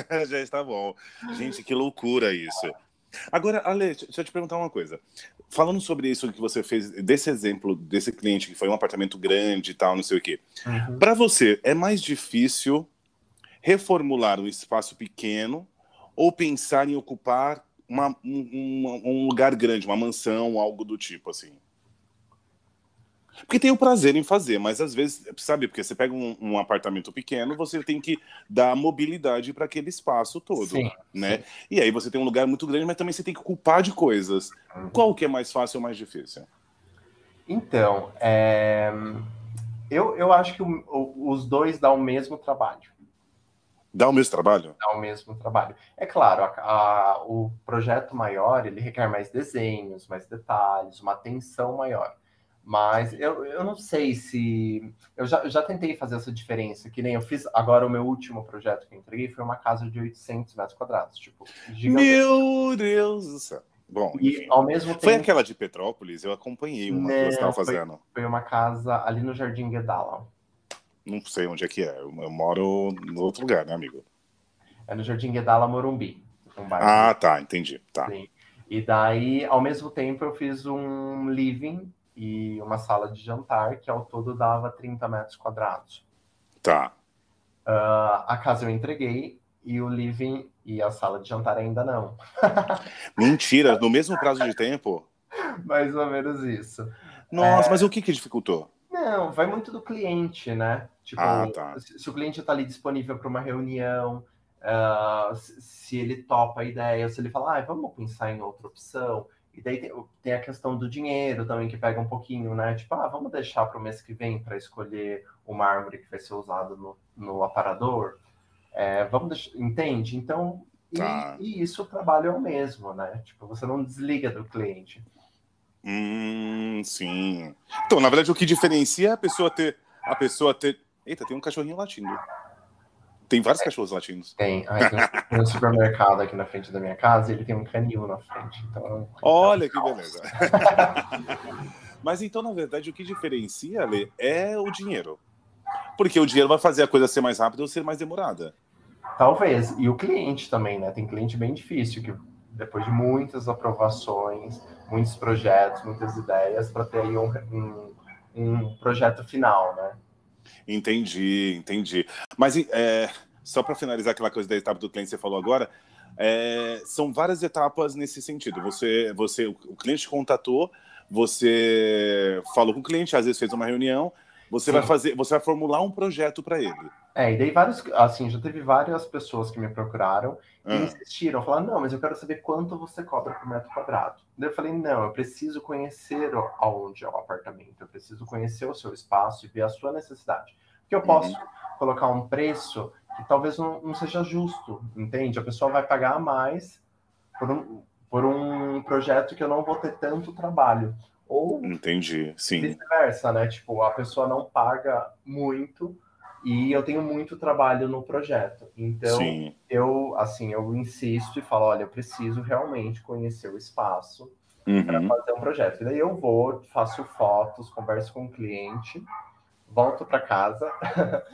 É, *laughs* já está bom. Gente, que loucura isso. Agora, Ale, deixa eu te perguntar uma coisa. Falando sobre isso que você fez, desse exemplo, desse cliente que foi um apartamento grande e tal, não sei o quê. Uhum. Para você, é mais difícil reformular um espaço pequeno ou pensar em ocupar uma, um, um, lugar grande, uma mansão, algo do tipo assim? Porque tem o prazer em fazer, mas às vezes, sabe, porque você pega um, um apartamento pequeno, você tem que dar mobilidade para aquele espaço todo, sim, né? Sim. E aí você tem um lugar muito grande, mas também você tem que culpar de coisas. Uhum. Qual que é mais fácil ou mais difícil? Então, é... eu, eu acho que o, o, os dois dão o mesmo trabalho. Dá o mesmo trabalho? Dá o mesmo trabalho. É claro, a, a, o projeto maior, ele requer mais desenhos, mais detalhes, uma atenção maior. Mas eu, eu não sei se. Eu já, eu já tentei fazer essa diferença, que nem eu fiz. Agora, o meu último projeto que eu entreguei foi uma casa de 800 metros quadrados. Tipo, Meu Deus do céu. Bom, e, ao mesmo tempo... Foi aquela de Petrópolis? Eu acompanhei uma não, que você estava fazendo. Foi, uma casa ali no Jardim Guedala. Não sei onde é que é. Eu, eu moro no outro lugar, né, amigo? É no Jardim Guedala, Morumbi. Um ah, tá, entendi. Tá. Sim. E daí, ao mesmo tempo, eu fiz um living e uma sala de jantar, que ao todo dava 30 metros quadrados. Tá. Uh, a casa eu entreguei e o living e a sala de jantar ainda não. *laughs* Mentira, no mesmo prazo de tempo? Mais ou menos isso. Nossa, é... mas o que que dificultou? Não, vai muito do cliente, né? Tipo, ah, tá. se, se, o cliente está ali disponível para uma reunião, uh, se ele topa a ideia, se ele fala, ah, vamos pensar em outra opção. E daí tem, a questão do dinheiro também, que pega um pouquinho, né? Tipo, ah, vamos deixar para o mês que vem para escolher o mármore que vai ser usado no, no aparador. É, vamos deixar, entende? Então, tá. e, e, isso o trabalho é o mesmo, né? Tipo, você não desliga do cliente. Hum, sim. Então, na verdade, o que diferencia é a pessoa ter. A pessoa ter. Eita, tem um cachorrinho latindo. Tem vários cachorros latinos. Tem. Ai, tem, um, supermercado aqui na frente da minha casa e ele tem um canil na frente. Então, Olha que beleza. *laughs* Mas então, na verdade, o que diferencia, Ale, é o dinheiro. Porque o dinheiro vai fazer a coisa ser mais rápida ou ser mais demorada. Talvez. E o cliente também, né? Tem cliente bem difícil, que depois de muitas aprovações, muitos projetos, muitas ideias, para ter aí um, um, um projeto final, né? Entendi, entendi. Mas é, só para finalizar aquela coisa da etapa do cliente que você falou agora, é, são várias etapas nesse sentido. Você, você, o cliente contatou, você falou com o cliente, às vezes fez uma reunião, você vai fazer, você vai formular um projeto para ele. É, e daí vários, assim, já teve várias pessoas que me procuraram e ah. insistiram, falaram, não, mas eu quero saber quanto você cobra por metro quadrado. Daí eu falei, não, eu preciso conhecer aonde é o apartamento, eu preciso conhecer o seu espaço e ver a sua necessidade. Porque eu posso uhum. colocar um preço que talvez não, não, seja justo, entende? A pessoa vai pagar mais por um, por um projeto que eu não vou ter tanto trabalho. Ou Entendi, sim. vice-versa, né? Tipo, a pessoa não paga muito e eu tenho muito trabalho no projeto. Então, sim. eu, assim, eu insisto e falo, olha, eu preciso realmente conhecer o espaço uhum. para fazer um projeto. E daí eu vou, faço fotos, converso com o cliente, volto para casa.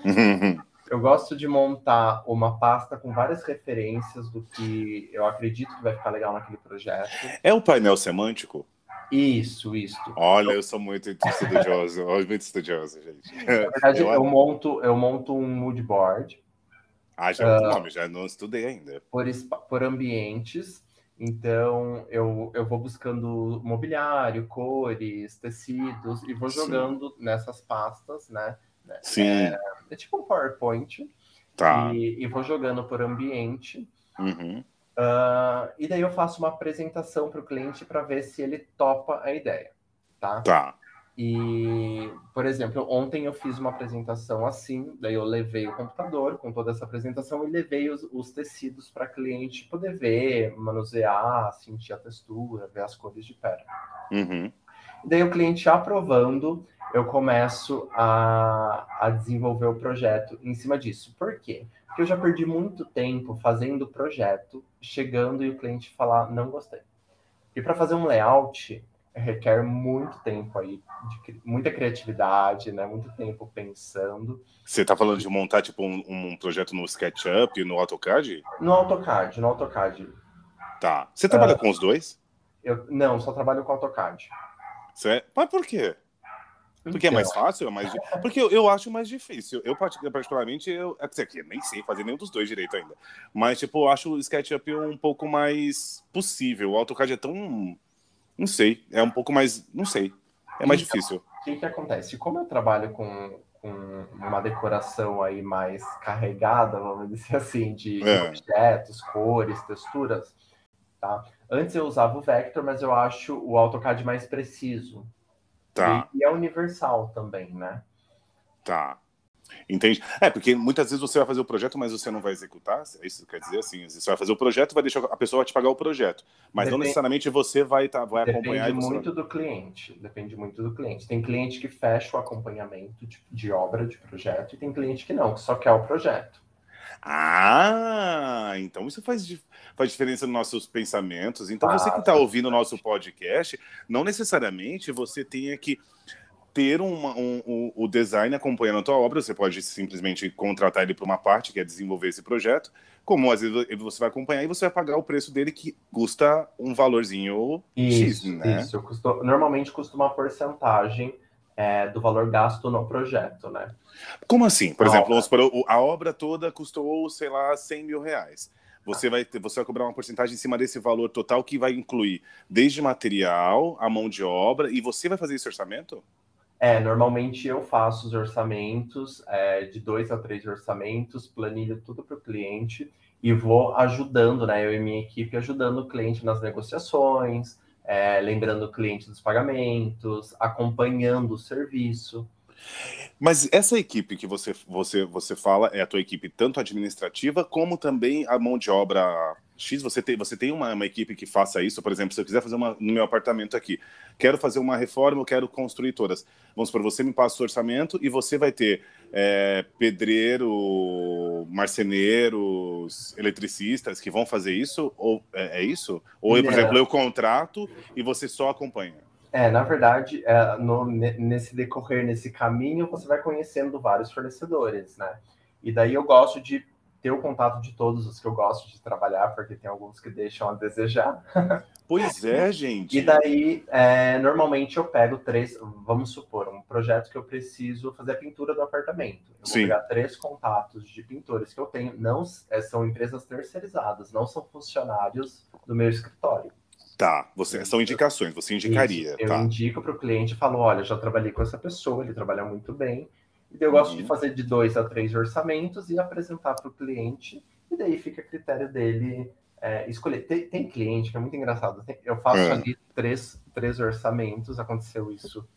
Uhum. *laughs* eu gosto de montar uma pasta com várias referências do que eu acredito que vai ficar legal naquele projeto. É o painel semântico? Isso, isso. Olha, eu sou muito estudioso, *laughs* muito estudioso, gente. Na verdade, eu, eu, monto, eu monto um mood board. Ah, já uh, nome, já não estudei ainda. Por, por ambientes. Então, eu, eu vou buscando mobiliário, cores, tecidos, e vou jogando Sim. nessas pastas, né? Sim. É, é tipo um PowerPoint. Tá. E, e vou jogando por ambiente. Uhum. Uh, e daí eu faço uma apresentação para o cliente para ver se ele topa a ideia, tá? Tá. E, por exemplo, ontem eu fiz uma apresentação assim, daí eu levei o computador com toda essa apresentação e levei os, os tecidos para cliente poder ver, manusear, sentir a textura, ver as cores de perto. Uhum. Daí o cliente aprovando, eu começo a, a desenvolver o projeto em cima disso. Por quê? Porque eu já perdi muito tempo fazendo projeto, chegando e o cliente falar, não gostei. E para fazer um layout, requer muito tempo aí, de, muita criatividade, né? Muito tempo pensando. Você está falando de montar tipo um, um, projeto no SketchUp, no AutoCAD? No AutoCAD, no AutoCAD. Tá. Você trabalha uh, com os dois? Eu, não, só trabalho com AutoCAD. Certo? Mas por quê? Porque é mais então. fácil? É mais... Porque eu, eu acho mais difícil. Eu, particularmente, eu, é nem sei fazer nenhum dos dois direito ainda. Mas, tipo, eu acho o SketchUp um pouco mais possível. O AutoCAD é tão. Não sei. É um pouco mais. Não sei. É mais então, difícil. que, que acontece? Como eu trabalho com, com uma decoração aí mais carregada, vamos dizer assim, de é. objetos, cores, texturas, tá? Antes eu usava o Vector, mas eu acho o AutoCAD mais preciso. Tá. E, e é universal também, né? Tá. Entende? É, porque muitas vezes você vai fazer o projeto, mas você não vai executar. É isso quer dizer assim, você vai fazer o projeto, vai deixar a pessoa te pagar o projeto, mas depende, não necessariamente você vai tá, vai acompanhar. Depende muito vai... do cliente. Depende muito do cliente. Tem cliente que fecha o acompanhamento de, de obra, de projeto, e tem cliente que não, que só quer o projeto. Ah, então isso faz, faz diferença nos nossos pensamentos. Então, ah, você que está ouvindo o nosso podcast, não necessariamente você tenha que ter uma, um, um, o design acompanhando a tua obra, você pode simplesmente contratar ele para uma parte, que é desenvolver esse projeto, como às vezes você vai acompanhar e você vai pagar o preço dele, que custa um valorzinho isso, X, né? Isso, normalmente custa uma porcentagem é, do valor gasto no projeto, né? Como assim? Por a exemplo, obra. a obra toda custou, sei lá, 100 mil reais. Você vai, ter, você vai cobrar uma porcentagem em cima desse valor total que vai incluir desde material, a mão de obra, e você vai fazer esse orçamento? É, normalmente eu faço os orçamentos, é, de dois a três orçamentos, planilho tudo para o cliente e vou ajudando, né? Eu e minha equipe ajudando o cliente nas negociações, é, lembrando o cliente dos pagamentos, acompanhando o serviço. Mas essa equipe que você, você, você fala é a tua equipe tanto administrativa como também a mão de obra X, você tem, você tem uma, uma, equipe que faça isso, por exemplo, se eu quiser fazer uma no meu apartamento aqui, quero fazer uma reforma, eu quero construir todas. Vamos por você me passa o orçamento e você vai ter é, pedreiro, marceneiros, eletricistas que vão fazer isso? Ou é, é isso? Ou, por exemplo, eu contrato e você só acompanha? É, na verdade, é, no, nesse decorrer, nesse caminho, você vai conhecendo vários fornecedores, né? E daí eu gosto de ter o contato de todos os que eu gosto de trabalhar, porque tem alguns que deixam a desejar. *laughs* Pois é, gente. e daí, é, normalmente eu pego três, vamos supor, um projeto que eu preciso fazer a pintura do apartamento. Eu vou Sim. pegar três contatos de pintores que eu tenho, não é, são empresas terceirizadas, não são funcionários do meu escritório. Tá, você, são indicações, você indicaria. Isso, eu tá. indico para o cliente e falo: olha, já trabalhei com essa pessoa, ele trabalha muito bem, e eu gosto uhum. de fazer de dois a três orçamentos e apresentar para o cliente, e daí fica a critério dele é, escolher. Tem, tem, cliente que é muito engraçado. Tem, eu faço é. ali três, três orçamentos, aconteceu isso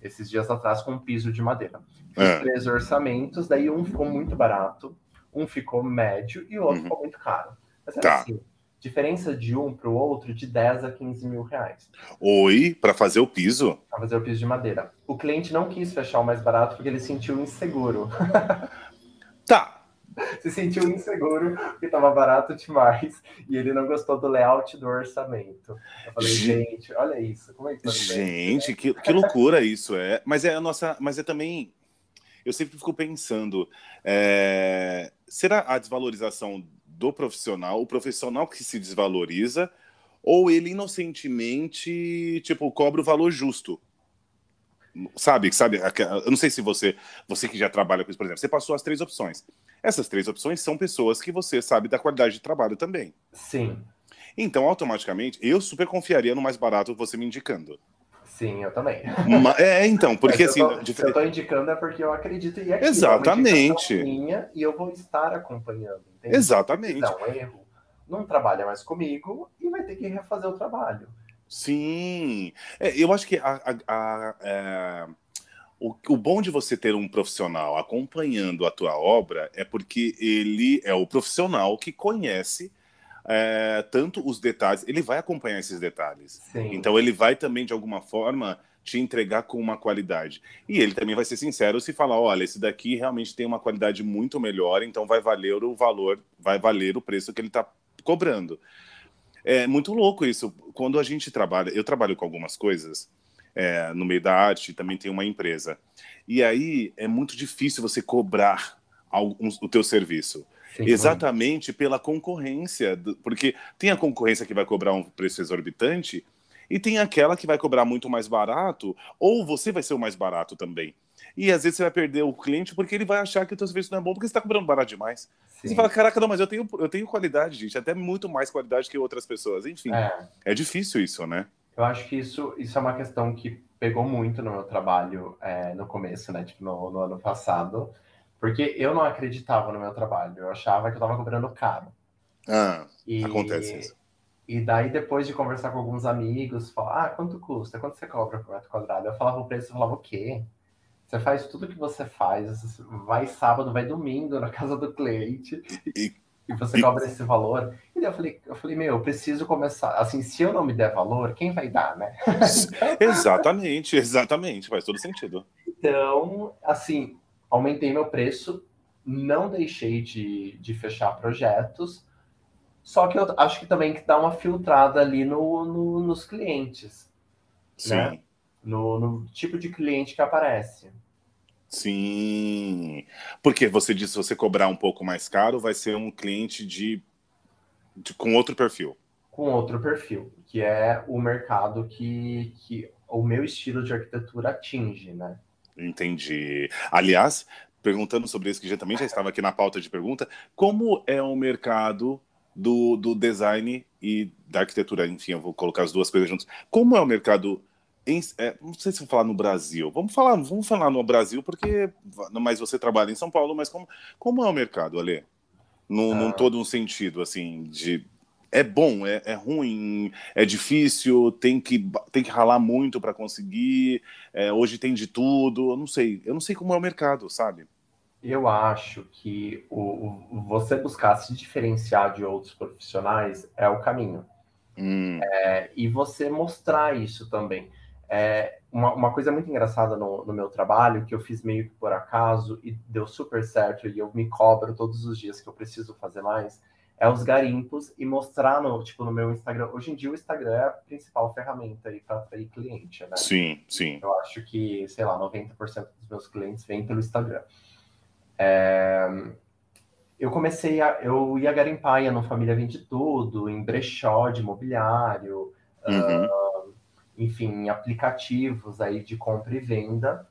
esses dias atrás com um piso de madeira. Fiz é. três orçamentos, daí um ficou muito barato, um ficou médio e o outro uhum. ficou muito caro. Mas era tá. assim, diferença de um para o outro de 10 a 15 mil reais. Oi, para fazer o piso? Para fazer o piso de madeira. O cliente não quis fechar o mais barato porque ele sentiu inseguro. *laughs* tá. Se sentiu inseguro porque estava barato demais e ele não gostou do layout do orçamento. Eu falei, gente, gente olha isso, como é que tá Gente, que, que loucura isso é. Mas é a nossa, mas é também eu sempre fico pensando, é, será a desvalorização do profissional, o profissional que se desvaloriza, ou ele inocentemente, tipo, cobra o valor justo. Sabe, sabe? Eu não sei se você, você que já trabalha com isso, por exemplo, você passou as três opções. Essas três opções são pessoas que você sabe da qualidade de trabalho também. Sim. Então, automaticamente, eu super confiaria no mais barato você me indicando. Sim, eu também. É, então, porque assim. Eu tô, diferente... eu estou indicando é porque eu acredito e aqui, Exatamente. É minha e eu vou estar acompanhando. Entende? Exatamente. Não, erro. Não trabalha mais comigo e vai ter que refazer o trabalho. Sim. É, eu acho que a, a, a, é, o, o bom de você ter um profissional acompanhando a tua obra é porque ele é o profissional que conhece é, tanto os detalhes, ele vai acompanhar esses detalhes. Sim. Então ele vai também, de alguma forma, te entregar com uma qualidade. E ele também vai ser sincero se falar, olha, esse daqui realmente tem uma qualidade muito melhor, então vai valer o valor, vai valer o preço que ele está cobrando. É muito louco isso. Quando a gente trabalha, eu trabalho com algumas coisas é, no meio da arte, também tem uma empresa. E aí é muito difícil você cobrar algum, o teu serviço. Sim, exatamente pela concorrência, porque tem a concorrência que vai cobrar um preço exorbitante e tem aquela que vai cobrar muito mais barato, ou você vai ser o mais barato também. E às vezes você vai perder o cliente porque ele vai achar que o teu serviço não é bom porque você está cobrando barato demais. Sim. Você fala, caraca, não, mas eu tenho, eu tenho qualidade, gente, até muito mais qualidade que outras pessoas. Enfim, é, é difícil isso, né? Eu acho que isso, isso é uma questão que pegou muito no meu trabalho é, no começo, né? Tipo, no, no, ano passado, porque eu não acreditava no meu trabalho. Eu achava que eu estava cobrando caro. Ah, e, acontece isso. E daí, depois de conversar com alguns amigos, falar, ah, quanto custa? Quanto você cobra por metro quadrado? Eu falava o preço, eu falava, o quê? Você faz tudo que você faz, vai sábado, vai domingo na casa do cliente. E, e você e... cobra esse valor. E daí eu falei, eu falei, meu, eu preciso começar. Assim, se eu não me der valor, quem vai dar, né? *laughs* exatamente, exatamente, faz todo sentido. Então, assim, aumentei meu preço, não deixei de, de fechar projetos, só que eu acho que também que dá uma filtrada ali no, no nos clientes. Sim. Né? No, no tipo de cliente que aparece. Sim. Porque você disse, se você cobrar um pouco mais caro, vai ser um cliente de, de, com outro perfil. Com outro perfil, que é o mercado que, que o meu estilo de arquitetura atinge, né? Entendi. Aliás, perguntando sobre isso, que já também já estava aqui na pauta de pergunta, como é o mercado do, do design e da arquitetura? Enfim, eu vou colocar as duas coisas juntas. Como é o mercado em, é, não sei se vou falar no Brasil. Vamos falar, vamos falar no Brasil, porque mas você trabalha em São Paulo, mas como, como é o mercado, Ale? Num, ah. num todo um sentido, assim, de é bom, é, é ruim, é difícil, tem que, tem que ralar muito para conseguir. É, hoje tem de tudo. Eu não sei, eu não sei como é o mercado, sabe? Eu acho que o, o você buscar se diferenciar de outros profissionais é o caminho. Hum. É, e você mostrar isso também. É, uma, uma, coisa muito engraçada no, no, meu trabalho, que eu fiz meio que por acaso e deu super certo, e eu me cobro todos os dias que eu preciso fazer mais, é os garimpos e mostrar no, tipo, no meu Instagram. Hoje em dia o Instagram é a principal ferramenta aí para atrair cliente, né? Sim, sim. Eu acho que, sei lá, 90% dos meus clientes vêm pelo Instagram. É... Eu comecei a. Eu ia garimpar, ia no Família Vende Tudo, em brechó de imobiliário. Uhum. Uh, enfim, aplicativos aí de compra e venda.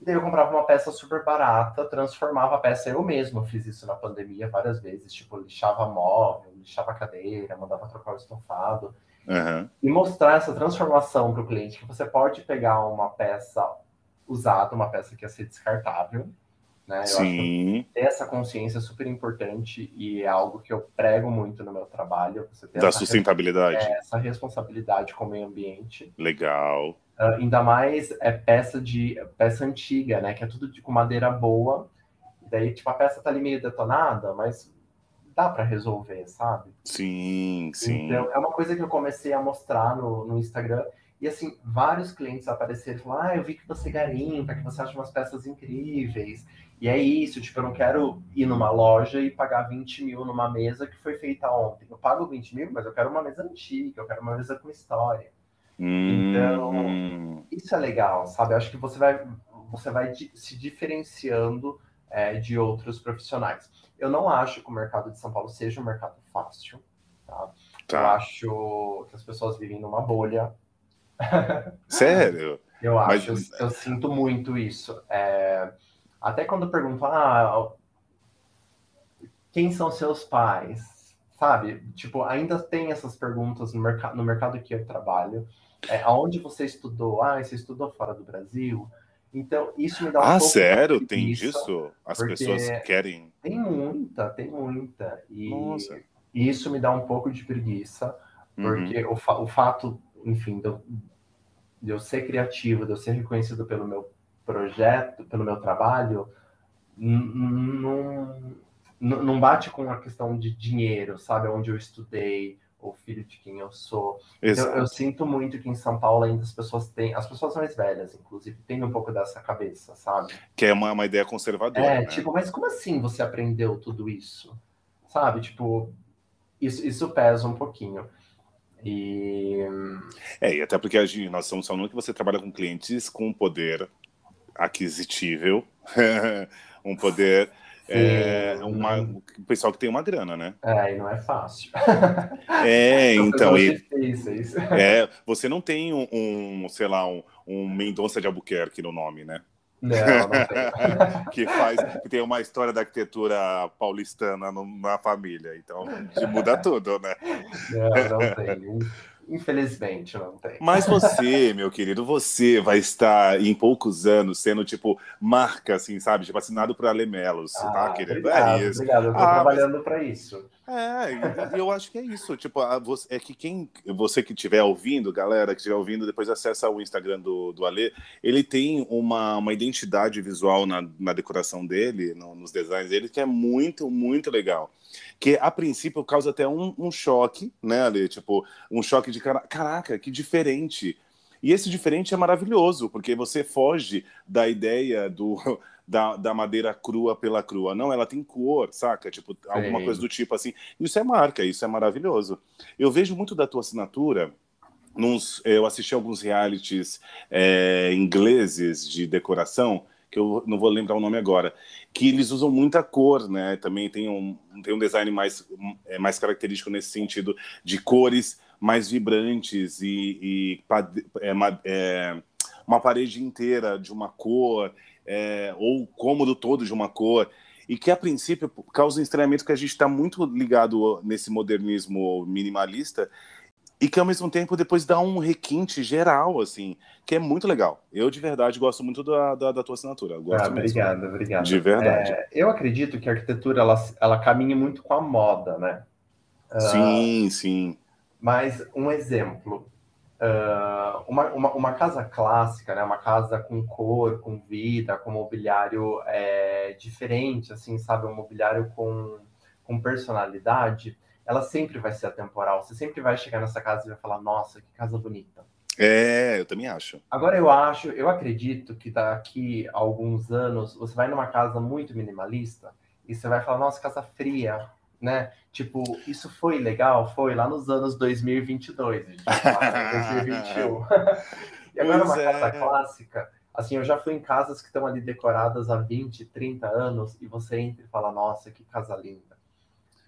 E daí eu comprava uma peça super barata, transformava a peça eu mesmo, fiz isso na pandemia várias vezes, tipo, lixava móvel, lixava cadeira, mandava trocar o estofado. Uhum. E mostrar essa transformação para o cliente, que você pode pegar uma peça usada, uma peça que ia ser descartável, né? Eu Sim. ter essa consciência é super importante e é algo que eu prego muito no meu trabalho. da sustentabilidade. É, essa responsabilidade com o meio ambiente. Legal. Uh, ainda mais é peça de peça antiga, né? Que é tudo de, com madeira boa. Daí, tipo, a peça tá ali meio detonada, mas dá para resolver, sabe? Sim, sim. Então, é uma coisa que eu comecei a mostrar no, no Instagram. E assim, vários clientes apareceram e falaram: Ah, eu vi que você garimpa, que você acha umas peças incríveis. E é isso, tipo, eu não quero ir numa loja e pagar 20 mil numa mesa que foi feita ontem. Eu pago 20 mil, mas eu quero uma mesa antiga, eu quero uma mesa com história. Hum. Então, isso é legal, sabe? Eu acho que você vai, você vai se diferenciando é, de outros profissionais. Eu não acho que o mercado de São Paulo seja um mercado fácil, tá? tá. Eu acho que as pessoas vivem numa bolha. Sério? *laughs* eu acho, mas... eu, eu, sinto muito isso. É até quando perguntam, ah, quem são seus pais? Sabe? Tipo, ainda tem essas perguntas no, mercado no mercado que eu trabalho. É, aonde você estudou? Ah, você estudou fora do Brasil? Então, isso me dá um Ah, sério? Tem disso? As pessoas querem. Tem muita, tem muita. E, Nossa. isso me dá um pouco de preguiça, porque uhum. o, fa o fato, enfim, de eu, de eu ser criativo, de eu ser reconhecido pelo meu projeto, pelo meu trabalho, não, não bate com a questão de dinheiro, sabe? Onde eu estudei, o filho de quem eu sou. Então, eu, sinto muito que em São Paulo ainda as pessoas têm, as pessoas mais velhas, inclusive, têm um pouco dessa cabeça, sabe? Que é uma, uma ideia conservadora. É, né? tipo, mas como assim você aprendeu tudo isso? Sabe? Tipo, isso, isso pesa um pouquinho. E... É, e até porque nós estamos falando que você trabalha com clientes com poder aquisitível, *laughs* um poder. É, uma, o pessoal que tem uma grana, né? É, e não é fácil. É, *laughs* então. E, é, você não tem um, um, sei lá, um, um Mendonça de Albuquerque no nome, né? Não, não *laughs* que faz, que tem uma história da arquitetura paulistana no, na família, então muda tudo, né? Não, não tem. Infelizmente, não tem. Mas você, *laughs* meu querido, você vai estar em poucos anos sendo, tipo, marca, assim, sabe? Tipo, assinado por Alemelos, tá, ah, tá, querido? Obrigado, é isso. Obrigado, eu tô ah, trabalhando mas... para isso. É, eu acho que é isso. Tipo, é que quem você que estiver ouvindo, galera que estiver ouvindo, depois acessa o Instagram do, do Ale. Ele tem uma, uma identidade visual na, na decoração dele, no, nos designs dele, que é muito, muito legal. Que a princípio causa até um, um choque, né, Ale? Tipo, um choque de caraca, que diferente. E esse diferente é maravilhoso, porque você foge da ideia do *laughs* da, da madeira crua pela crua. Não, ela tem cor, saca? Tipo, alguma Sim. coisa do tipo assim. Isso é marca, isso é maravilhoso. Eu vejo muito da tua assinatura. Nos, eu assisti alguns realities é, ingleses de decoração, que eu não vou lembrar o nome agora, que eles usam muita cor, né? Também tem um, tem um design mais, é, mais característico nesse sentido, de cores mais vibrantes e, e é, é, uma parede inteira de uma cor é, ou o cômodo todo de uma cor, e que a princípio causa um estranhamento que a gente está muito ligado nesse modernismo minimalista e que ao mesmo tempo depois dá um requinte geral, assim, que é muito legal. Eu de verdade gosto muito da, da, da tua assinatura. gosto ah, obrigado, mesmo. obrigado. De verdade. É, eu acredito que a arquitetura ela, ela caminha muito com a moda, né? Sim, uh, sim. Mas um exemplo, Uh, uma, uma, uma, casa clássica, né? Uma casa com cor, com vida, com mobiliário é, diferente, assim, sabe? Um mobiliário com, com personalidade, ela sempre vai ser atemporal. Você sempre vai chegar nessa casa e vai falar, nossa, que casa bonita. É, eu também acho. Agora eu acho, eu acredito que daqui a alguns anos você vai numa casa muito minimalista e você vai falar, nossa, casa fria, né? Tipo, isso foi legal? Foi lá nos anos 2022, a gente fala, 2021. *laughs* e agora pois uma é. casa clássica, assim, eu já fui em casas que estão ali decoradas há 20, 30 anos e você entra e fala, nossa, que casa linda.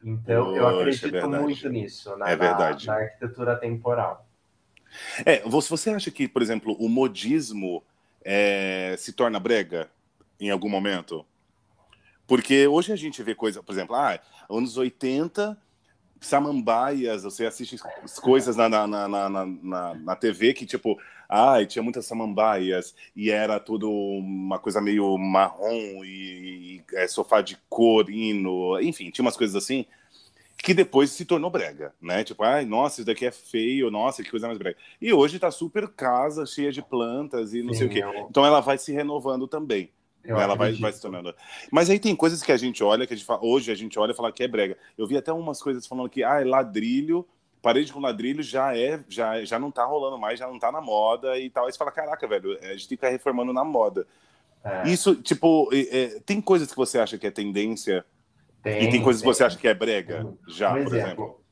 Então, Poxa, eu é acredito é muito nisso, né? é verdade. Na, na arquitetura temporal. É, você acha que, por exemplo, o modismo é, se torna brega em algum momento? Porque hoje a gente vê coisa, por exemplo, ah, anos 80, samambaias, você assiste coisas na, na, na, na, na TV que, tipo, ai, tinha muitas samambaias e era tudo uma coisa meio marrom e, e é, sofá de cor, hino, enfim, tinha umas coisas assim que depois se tornou brega, né? Tipo, ai, nossa, isso daqui é feio, nossa, que coisa mais brega. E hoje tá super casa, cheia de plantas e não Sim, sei o quê. Eu... Então ela vai se renovando também. Eu ela vai, vai, se tornando. Mas aí tem coisas que a gente olha, que a gente fala, hoje a gente olha e fala que é brega. Eu vi até umas coisas falando que ah, é ladrilho, parede com ladrilho já é, já, já não tá rolando mais, já não tá na moda e tal. Aí você fala, caraca, velho, a gente tem que estar reformando na moda. É. Isso, tipo, é, tem coisas que você acha que é tendência tem, e tem coisas tem. que você acha que é brega, já, por exemplo. exemplo.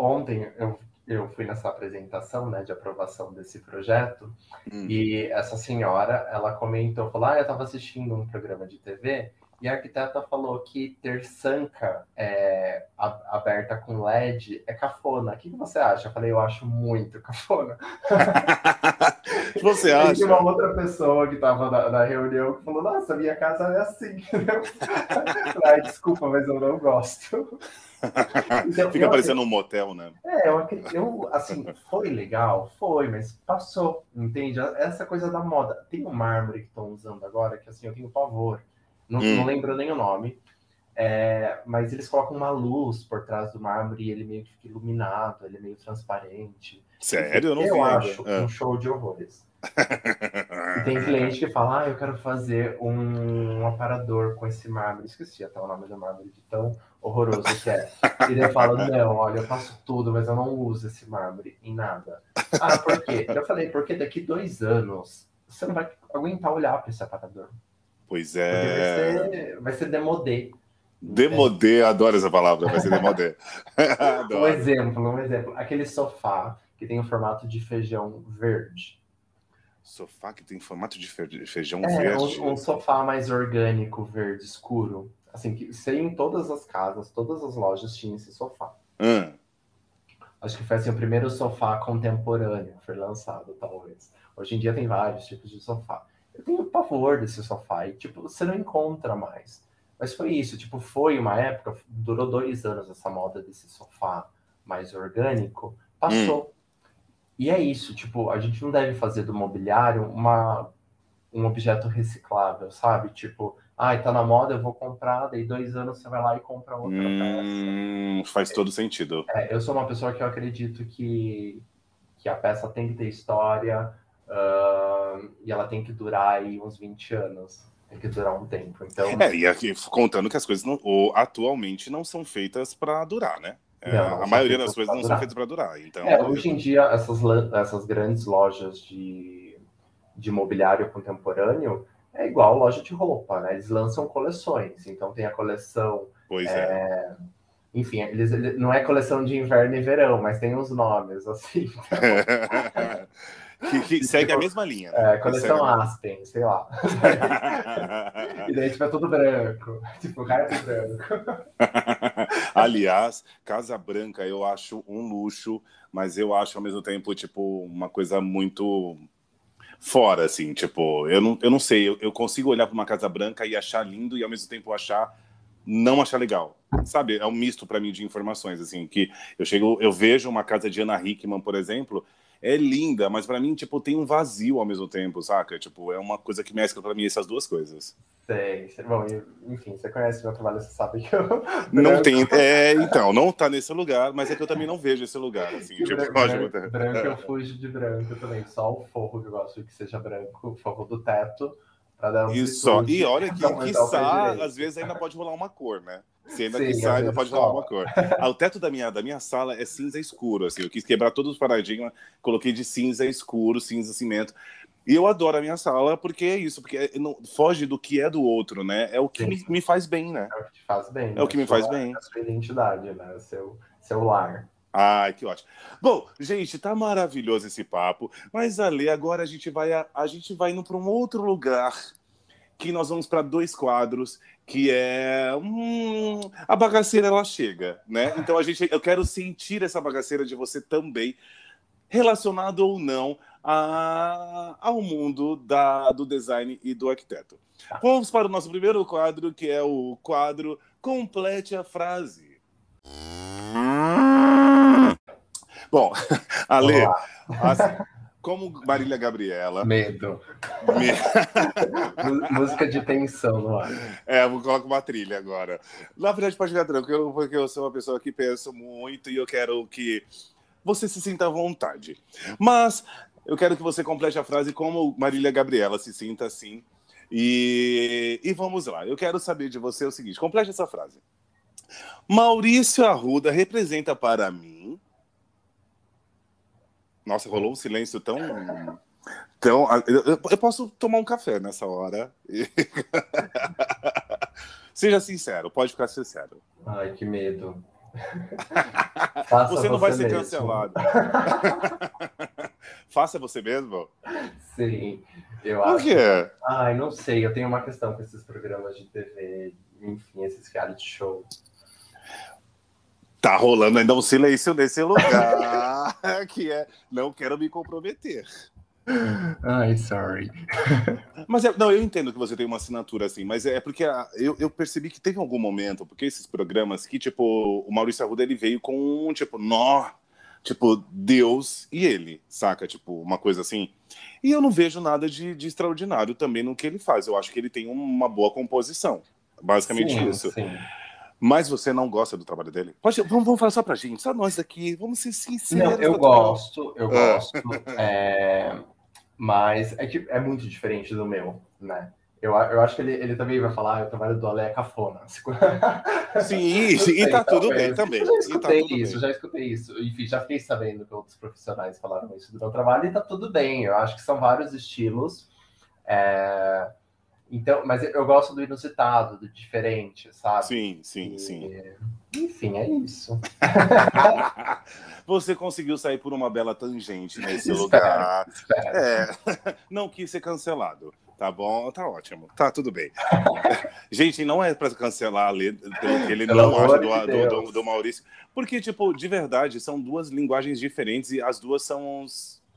Ontem eu eu fui nessa apresentação, né, de aprovação desse projeto, hum. e essa senhora, ela comentou, falou, ah, eu estava assistindo um programa de TV, e a arquiteta falou que ter sanca é, aberta com LED é cafona. O que, que você acha? Eu falei, eu acho muito cafona. *laughs* você acha? E uma outra pessoa que estava na, na, reunião que falou, nossa, minha casa é assim. *laughs* Ai, desculpa, mas eu não gosto. *laughs* Então, Fica parecendo um motel, né? É, eu, eu, assim, foi legal, foi, mas passou, entende? Essa coisa da moda. Tem um mármore que estão usando agora, que assim, eu tenho pavor. Não, hum. não lembro nem o nome. É, mas eles colocam uma luz por trás do mármore e ele meio que fica iluminado, ele é meio transparente. Sério? Eu não eu vi. Eu acho é. um show de horrores. *laughs* e tem cliente que fala, ah, eu quero fazer um, um aparador com esse mármore. Esqueci até o nome do mármore de tão horroroso que é. E ele fala, não, olha, eu faço tudo, mas eu não uso esse mármore em nada. Ah, por quê? Eu falei, porque daqui dois anos você não vai aguentar olhar para esse aparador. Pois é. Vai ser, vai ser demodê. Demodê, adoro essa palavra, vai ser demodê. *laughs* um exemplo, um exemplo. Aquele sofá que tem o formato de feijão verde. Sofá que tem formato de feijão é, verde? Um, um sofá mais orgânico, verde, escuro. Assim, que seria em todas as casas, todas as lojas tinham esse sofá. Hum. Acho que foi assim, o primeiro sofá contemporâneo, foi lançado, talvez. Hoje em dia tem vários tipos de sofá. Eu tenho pavor desse sofá e, tipo, você não encontra mais. Mas foi isso, tipo, foi uma época, durou dois anos essa moda desse sofá mais orgânico, passou. Hum. E é isso, tipo, a gente não deve fazer do mobiliário uma, um objeto reciclável, sabe? Tipo, ai, ah, tá na moda, eu vou comprar, daí dois anos você vai lá e compra outra hum, peça. Faz todo sentido. É, eu sou uma pessoa que eu acredito que, que a peça tem que ter história uh, e ela tem que durar aí uns 20 anos. Tem que durar um tempo. Então... É, e aqui, contando que as coisas não, ou, atualmente não são feitas para durar, né? É, não, a maioria das coisas não são feitas para durar. Então, é, hoje em dia, essas, essas grandes lojas de, de mobiliário contemporâneo é igual loja de roupa, né? Eles lançam coleções. Então tem a coleção. Pois é. é... Enfim, eles, eles, não é coleção de inverno e verão, mas tem uns nomes, assim. Então... *laughs* que, que, *laughs* segue tipo, a mesma linha. Né? É, coleção Aspen, sei lá. *laughs* e daí, tipo, é tudo branco. Tipo, o cara é branco. *laughs* Aliás, Casa Branca eu acho um luxo, mas eu acho ao mesmo tempo, tipo, uma coisa muito fora, assim, tipo, eu não, eu não sei, eu, eu consigo olhar para uma Casa Branca e achar lindo e ao mesmo tempo achar não achar legal. Sabe? É um misto para mim de informações, assim, que eu chego, eu vejo uma casa de Ana Hickman, por exemplo, é linda, mas para mim, tipo, tem um vazio ao mesmo tempo, saca? Tipo, é uma coisa que mescla para mim essas duas coisas. Sei, bom, enfim, você conhece meu trabalho, você sabe que eu... *laughs* Não tem, é, então, não tá nesse lugar, mas é que eu também não vejo esse lugar, assim, tipo, branco, branco, branco eu fujo de branco também, só o forro que eu gosto que seja branco, o forro do teto, pra dar um E só, e olha que, quiçá, às vezes ainda pode rolar uma cor, né? Se ainda Sim, quiçá, ainda pode rolar uma cor. Ah, o teto da minha, da minha sala é cinza escuro, assim, eu quis quebrar todos os paradigmas, coloquei de cinza escuro, cinza cimento, e eu adoro a minha sala porque é isso, porque é, não, foge do que é do outro, né? É o que me, me, faz bem, né? É o que te faz bem. É né? o que me faz bem. A sua identidade, né? Seu, seu lar. Ai, que ótimo. Bom, gente, tá maravilhoso esse papo, mas Ale, agora a gente vai a, a gente vai indo para um outro lugar que nós vamos para dois quadros, que é hum, a bagaceira ela chega, né? *laughs* Então a gente eu quero sentir essa bagaceira de você também, relacionado ou não a, ao mundo da, do design e do arquiteto. Vamos para o nosso primeiro quadro, que é o quadro Complete a Frase. Bom, *laughs* Ale, assim, como Marília Gabriela. Medo. Me... *laughs* Música de tensão no ar. É, vou colocar uma trilha agora. Na verdade, pode ficar tranquilo, porque eu sou uma pessoa que penso muito e eu quero que você se sinta à vontade. Mas eu quero que você complete a frase como Marília Gabriela se sinta assim. E, e vamos lá. Eu quero saber de você o seguinte: complete essa frase. Maurício Arruda representa para mim. Nossa, rolou um silêncio tão. tão eu, eu posso tomar um café nessa hora. *laughs* Seja sincero, pode ficar sincero. Ai, que medo. *laughs* você não vai ser mesmo. cancelado. *laughs* Faça você mesmo? Sim, eu Por acho. Por quê? Ai, não sei. Eu tenho uma questão com esses programas de TV, enfim, esses reality shows. Tá rolando ainda um silêncio nesse lugar, *laughs* que é não quero me comprometer. Ai, sorry. *laughs* Mas é, não, eu entendo que você tem uma assinatura assim, mas é porque a, eu, eu, percebi que teve algum momento, porque esses programas que, tipo, o Maurício Arruda ele veio com um tipo, nó, tipo, Deus e ele, saca? Tipo, uma coisa assim. E eu não vejo nada de, de extraordinário também no que ele faz. Eu acho que ele tem uma boa composição. Basicamente sim, isso. Sim. Mas você não gosta do trabalho dele? Pode, vamos, vamos falar só pra gente, só nós aqui, vamos ser sinceros. Não, eu gosto, eu ah. gosto. É, mas é que é muito diferente do meu, né? Eu, eu acho que ele, ele também vai falar, ah, o trabalho do Ale é cafona. *laughs* Sim, sim e tá tudo bem também. Eu já escutei tá isso, bem. já escutei isso. Enfim, já fiquei sabendo que outros profissionais falaram isso do meu trabalho e tá tudo bem. Eu acho que são vários estilos. É... Então, mas eu gosto do inusitado, do diferente, sabe? Sim, sim, e... sim. Enfim, é isso. *laughs* Você conseguiu sair por uma bela tangente nesse espero, lugar. Espero. É. *laughs* Não quis ser cancelado. Tá bom, tá ótimo, tá tudo bem. *laughs* Gente, não é para cancelar pelo que ele Pelo não acha do, de do, do, do, Maurício, porque, tipo, de verdade, são duas linguagens diferentes e as duas são.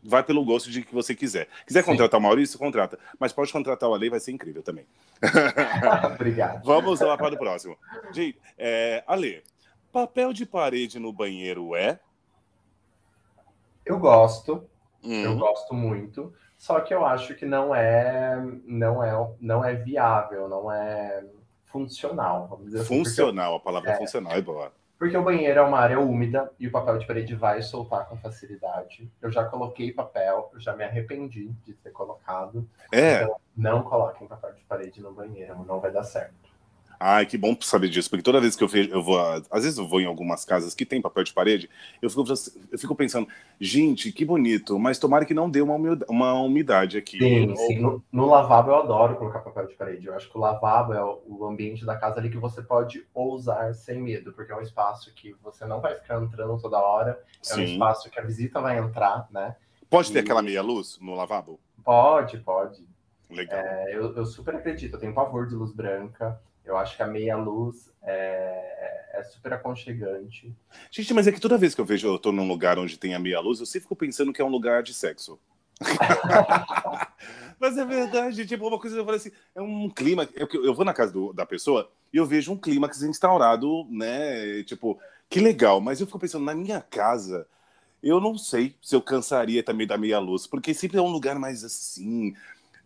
Vai pelo gosto de que você quiser. Quiser Sim. contratar o Maurício, contrata. Mas pode contratar o Ale, vai ser incrível também. *laughs* Obrigado. Vamos lá para o próximo. Gente, é, Ale, papel de parede no banheiro é? Eu gosto, hum. eu gosto muito, só que eu acho que não é, não é, não é viável, não é funcional, vamos dizer assim. Funcional, a palavra é, funcional é boa. Porque o banheiro é uma área úmida e o papel de parede vai soltar com facilidade. Eu já coloquei papel, eu já me arrependi de ter colocado. É. Então, não coloquem papel de parede no banheiro, não vai dar certo. Ai, que bom saber disso, porque toda vez que eu vejo, eu vou, às vezes eu vou em algumas casas que tem papel de parede, eu fico, eu fico pensando, gente, que bonito, mas tomara que não dê uma, umidade, uma umidade aqui. Sim, sim. No, no, lavabo eu adoro colocar papel de parede. Eu acho que o lavabo é o ambiente da casa ali que você pode ousar sem medo, porque é um espaço que você não vai ficar entrando toda hora, é sim. um espaço que a visita vai entrar, né? Pode ter aquela meia luz no lavabo? Pode, pode. Legal. É, eu, eu super acredito, eu tenho pavor de luz branca. Eu acho que a meia luz é, é, super aconchegante. Gente, mas é que toda vez que eu vejo eu tô num lugar onde tem a meia luz, eu sempre fico pensando que é um lugar de sexo. *laughs* mas é verdade, tipo, uma coisa eu falei assim, é um clima. Eu, eu vou na casa do, da pessoa e eu vejo um clímax instaurado, né? Tipo, que legal, mas eu fico pensando, na minha casa, eu não sei se eu cansaria também da meia luz, porque sempre é um lugar mais assim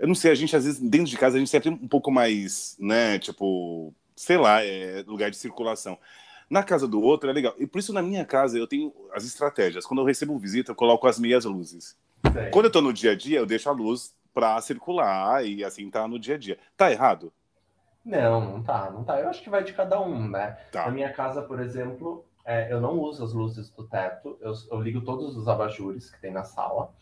eu não sei, a gente às vezes, dentro de casa, a gente sempre um pouco mais, né, tipo, sei lá, é lugar de circulação. Na casa do outro é legal. E por isso, na minha casa, eu tenho as estratégias. Quando eu recebo visita, eu coloco as meias luzes. Quando eu tô no dia a dia, eu deixo a luz para circular e assim tá no dia a dia. Tá errado? Não, não tá, não tá. Eu acho que vai de cada um, né? Tá. Na minha casa, por exemplo, é, eu não uso as luzes do teto, eu, eu ligo todos os abajures que tem na sala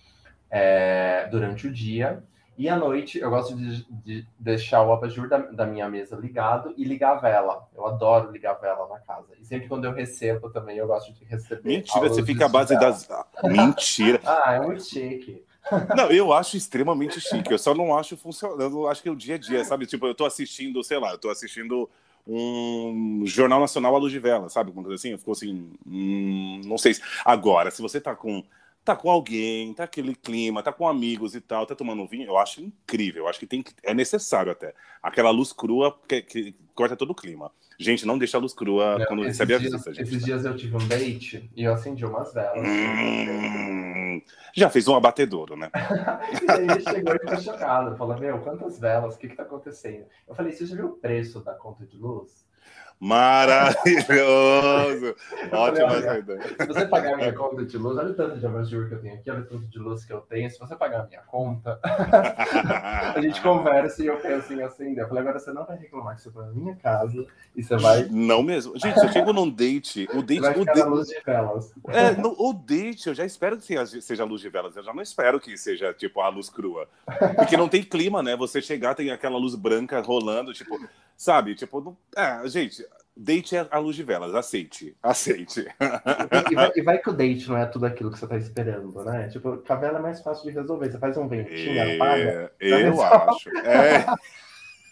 é, durante o dia. E à noite eu gosto de, de deixar o abajur da, da, minha mesa ligado e ligar a vela. Eu adoro ligar a vela na casa. E sempre quando eu recebo também, eu gosto de receber. Mentira, você fica à base das. Mentira. *laughs* ah, é muito chique. *laughs* Não, eu acho extremamente chique. Eu só não acho funcionando. Acho que é o dia a dia, sabe? Tipo, eu tô assistindo, sei lá, eu tô assistindo um jornal nacional à luz de vela, sabe? Coisa assim. Eu fico assim, hum, não sei. Se... Agora, se você tá com tá com alguém, tá aquele clima, tá com amigos e tal, tá tomando vinho, eu acho incrível, eu acho que tem é necessário até. Aquela luz crua que, que corta todo o clima. Gente, não deixa a luz crua não, quando recebe a visita. Gente, esses dias eu tive um date e eu acendi umas velas. Hum, já fez um abatedouro, né? *laughs* e aí ele chegou e ficou chocado. Falou, meu, quantas velas? O que que tá acontecendo? Eu falei, você já viu o preço da conta de luz? Maravilhoso! *laughs* Ótima ideia. Se você pagar a minha conta de luz, olha o tanto de abajur que eu tenho aqui, olha o tanto de luz que eu tenho. Se você pagar a minha conta, *laughs* a gente *laughs* conversa e eu penso em assim. Eu falei, agora você não vai reclamar que você foi na minha casa e você vai. Não mesmo. Gente, eu chego num date. O date. Vai o date... luz de velas. É, no, o date, eu já espero que seja a luz de velas. Eu já não espero que seja, tipo, a luz crua. Porque não tem clima, né? Você chegar, tem aquela luz branca rolando, tipo. Sabe? Tipo, não... é, gente, date é a luz de velas, aceite, aceite. E, e, vai, e, vai, que o date não é tudo aquilo que você tá esperando, né? Tipo, a vela é mais fácil de resolver. Você faz um ventinho, é, apaga. Eu acho. É.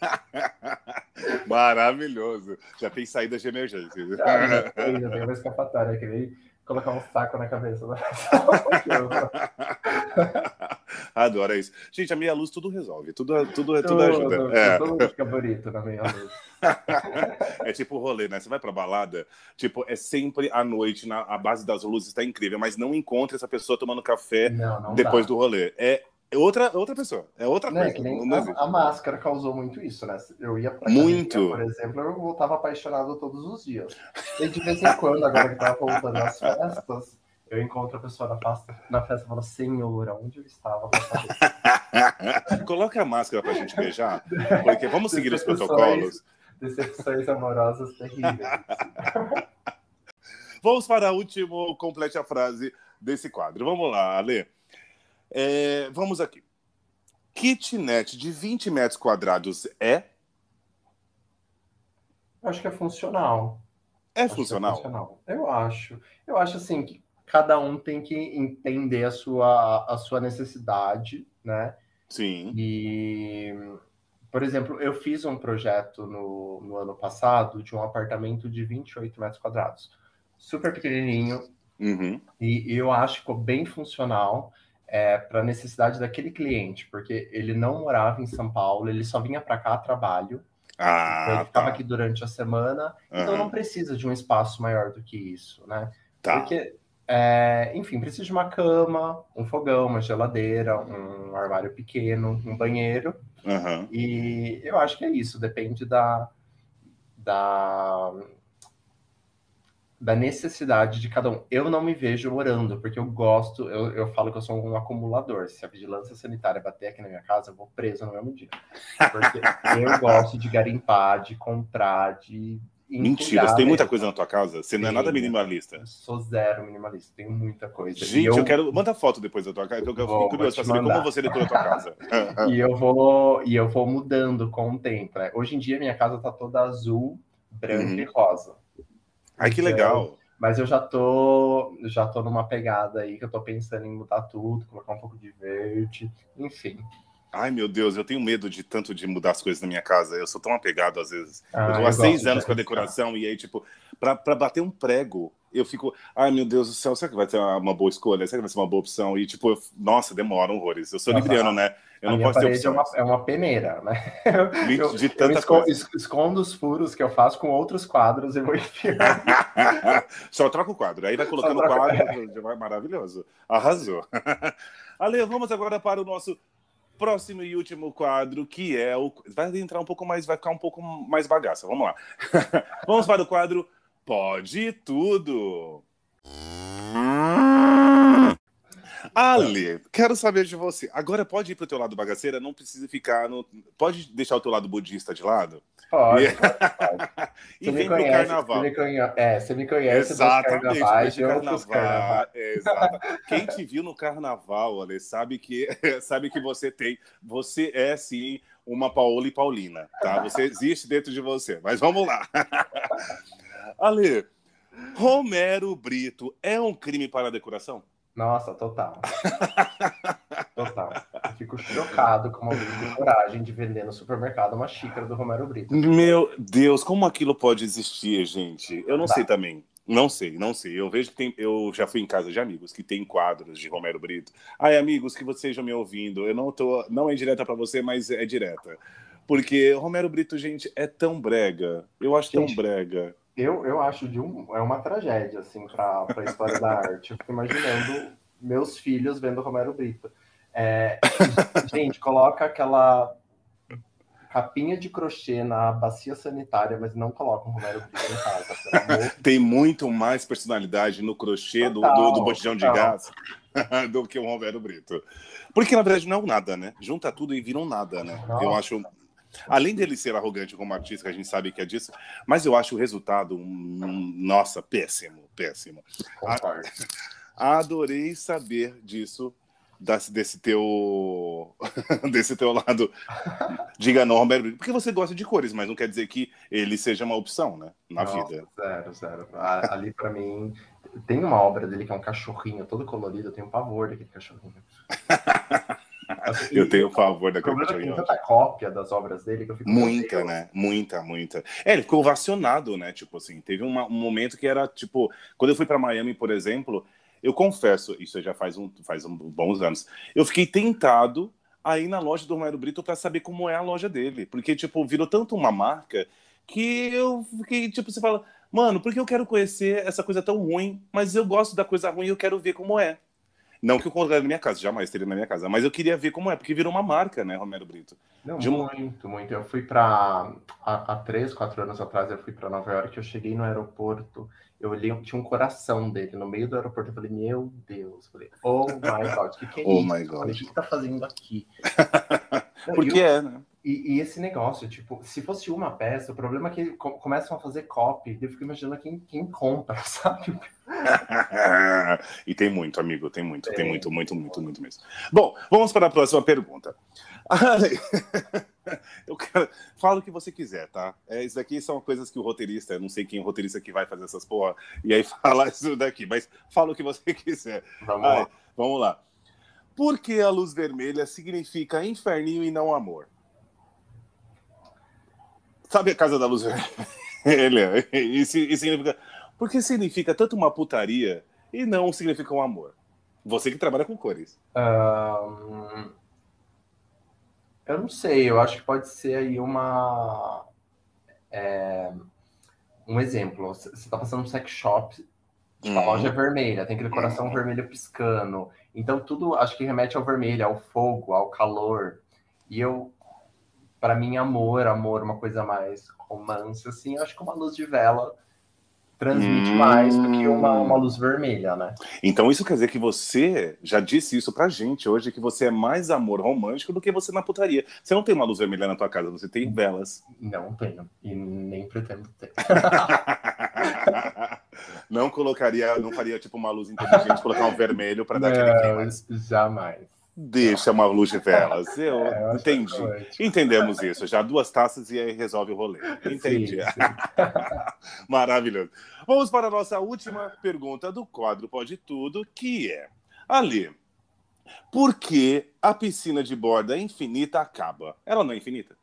*laughs* Maravilhoso. Já tem saída de emergência. Já, tem, já tem uma escapatória, que nem colocar um saco na cabeça. Né? *laughs* Adoro isso. Gente, a meia luz tudo resolve, tudo, tudo, tudo, tudo ajuda. Tudo, é. tudo fica bonito na meia luz. *laughs* é tipo o rolê, né? Você vai pra balada, tipo, é sempre à noite, na, a base das luzes tá incrível, mas não encontra essa pessoa tomando café não, não depois dá. do rolê. É outra, outra pessoa, é outra né, coisa. Não, não a, a, máscara causou muito isso, né? Eu ia pra muito. Academia, por exemplo, eu voltava apaixonado todos os dias. E de vez em quando, agora que tava voltando às festas, eu encontro a pessoa na festa, na festa e falo, senhor, onde eu estava? *laughs* Coloca a máscara pra gente beijar, porque vamos seguir os protocolos. Decepções amorosas terríveis. *laughs* vamos para o último, complete a frase desse quadro. Vamos lá, Ale. É, vamos aqui. Kitnet de 20 metros quadrados é? Eu acho que é funcional. É funcional? é funcional? Eu acho. Eu acho assim que cada um tem que entender a sua, a sua necessidade, né? Sim. E, por exemplo, eu fiz um projeto no, no ano passado de um apartamento de 28 metros quadrados. Super pequenininho. Uhum. E, e eu acho que ficou bem funcional é, para a necessidade daquele cliente, porque ele não morava em São Paulo, ele só vinha para cá a trabalho. Ah, então ele ficava tá. aqui durante a semana, uhum. então não precisa de um espaço maior do que isso, né? Tá. Porque é, enfim, preciso de uma cama, um fogão, uma geladeira, um armário pequeno, um banheiro. Uhum. E eu acho que é isso, depende da, da, da necessidade de cada um. Eu não me vejo morando, porque eu gosto, eu, eu falo que eu sou um acumulador. Se a vigilância sanitária bater aqui na minha casa, eu vou preso no mesmo dia. Porque *laughs* eu gosto de garimpar, de comprar, de Mentira, você tem muita coisa na tua casa? Você não é nada minimalista. Eu sou zero minimalista, tenho muita coisa. Gente, eu... eu... quero. Manda foto depois da tua casa, eu vou, fico curioso pra saber como você decorou a tua casa. *laughs* e, eu vou, e eu vou mudando com o tempo. Né? Hoje em dia, minha casa tá toda azul, branca uhum. e rosa. Ai, que então, legal. Mas eu já tô, já tô numa pegada aí que eu tô pensando em mudar tudo, colocar um pouco de verde, enfim. Ai, meu Deus, eu tenho medo de tanto de mudar as coisas na minha casa. Eu sou tão apegado às vezes. Ah, eu tô há seis anos com a decoração e aí, tipo, pra, pra bater um prego, eu fico, ai meu Deus do céu, será que vai ser uma boa escolha? Será que vai ser uma boa opção? E, tipo, eu, nossa, demora horrores. Eu sou nossa, libriano, né? Eu não posso ter opções. É uma, é uma peneira, né? *laughs* Eu, de tanta eu escondo, coisa. escondo os furos que eu faço com outros quadros e vou enfiar. *laughs* Só troca o quadro, aí vai colocando o quadro, vai maravilhoso. Arrasou. *laughs* Ale, vamos agora para o nosso próximo e último quadro, que é o. Vai entrar um pouco mais, vai ficar um pouco mais bagaça. Vamos lá. Vamos para o quadro Pode Tudo. Ale, quero saber de você. Agora pode ir para o teu lado bagaceira, não precisa ficar no. Pode deixar o teu lado budista de lado? Pode, *laughs* e... pode, e vem conhece, pro carnaval. Você me é, você me conhece Exatamente, carnavais, carnaval. Exato. *laughs* Quem te viu no carnaval, Ale, sabe que *laughs* sabe que você tem. Você é sim uma Paola e Paulina, tá? Você existe dentro de você. Mas vamos lá. Ale, Romero Brito é um crime para a decoração? Nossa, total. *laughs* total. Eu fico chocado com tem coragem de vender no supermercado uma xícara do Romero Brito. Meu Deus, como aquilo pode existir, gente? Eu não tá. sei também. Não sei, não sei. Eu vejo que tem. Eu já fui em casa de amigos que tem quadros de Romero Brito. Ai, amigos, que vocês estejam me ouvindo. Eu não tô. Não é direta para você, mas é direta. Porque Romero Brito, gente, é tão brega. Eu acho gente, tão brega. Eu, eu acho de um, é uma tragédia, assim, para a história da arte. Eu fico imaginando meus filhos vendo Romero Brito. É, gente, coloca aquela capinha de crochê na bacia sanitária, mas não coloca um Romero Brito em casa. Tem muito mais personalidade no crochê total, do, do, do botijão de gás *laughs* do que o Romero Brito. Porque, na verdade, não é um nada, né? Junta tudo e vira um nada, né? Nossa. Eu acho Além dele ser arrogante como artista, que a gente sabe que é disso, mas eu acho o resultado, um, nossa, péssimo, péssimo. Adorei saber disso, desse teu *laughs* desse teu lado. Diga não, Roberto, porque você gosta de cores, mas não quer dizer que ele seja uma opção, né, na Nossa, vida. Zero, zero. Ali para mim tem uma obra dele que é um cachorrinho todo colorido, eu tenho um pavor daquele cachorrinho. *laughs* Assim, eu tenho o favor da Coca Tem tanta cópia das obras dele que eu fico. Muita, né? Muita, muita. É, ele ficou ovacionado, né? Tipo assim, teve uma, um momento que era tipo. Quando eu fui para Miami, por exemplo, eu confesso, isso já faz, um, faz um, bons anos, eu fiquei tentado a ir na loja do Romero Brito para saber como é a loja dele. Porque, tipo, virou tanto uma marca que eu fiquei, tipo, você fala, mano, por que eu quero conhecer essa coisa tão ruim, mas eu gosto da coisa ruim e eu quero ver como é. Não que eu colocaria na minha casa, jamais teria na minha casa, mas eu queria ver como é, porque virou uma marca, né, Romero Brito? Não, de um... muito, muito. Eu fui para há, há três, quatro anos atrás, eu fui para Nova York, eu cheguei no aeroporto, eu olhei, tinha um coração dele no meio do aeroporto, eu falei, meu Deus, eu falei, oh my God, o que, que é oh isso? My God. Falei, o que, que tá fazendo aqui? *laughs* porque eu, é, né? E, e, esse negócio, tipo, se fosse uma peça, o problema é que começam a fazer copy, eu fico imaginando quem, quem compra, *laughs* sabe? *laughs* e tem muito, amigo, tem muito, tem muito, muito, muito, muito mesmo. Bom, vamos para a próxima pergunta. *laughs* eu quero, fala o que você quiser, tá? É, isso daqui são coisas que o roteirista, eu não sei quem é o roteirista que vai fazer essas porra, e aí fala isso daqui, mas fala o que você quiser. Vamos, Ai, lá. vamos lá. Por que a luz vermelha significa inferninho e não amor? Sabe a Casa da Luz Vermelha? Isso, isso significa. Por que significa tanto uma putaria e não significa um amor? Você que trabalha com cores. Um, eu não sei, eu acho que pode ser aí uma. É, um exemplo. Você está passando um sex shop Tipo, a loja é vermelha, tem aquele coração Uhum. vermelho piscando. Então, tudo acho que remete ao vermelho, ao fogo, ao calor. E eu, para mim, amor, amor, uma coisa mais romance, assim, eu acho que uma luz de vela transmite Hum. mais do que uma, uma luz vermelha, né? Então isso quer dizer que você já disse isso pra gente hoje, que você é mais amor romântico do que você na putaria. Você não tem uma luz vermelha na tua casa, você tem velas. Não tenho. E nem pretendo ter. *laughs* não colocaria, não faria tipo uma luz inteligente, colocar um vermelho pra dar aquele clima. Não, jamais. Deixa uma luz de velas. Eu É, entendi. Entendemos isso. Já duas taças e aí resolve o rolê. Entendi. Sim, sim. *laughs* Maravilhoso. Vamos para a nossa última pergunta do quadro Pode Tudo, que é: Ali, por que a piscina de borda infinita acaba? Ela não é infinita?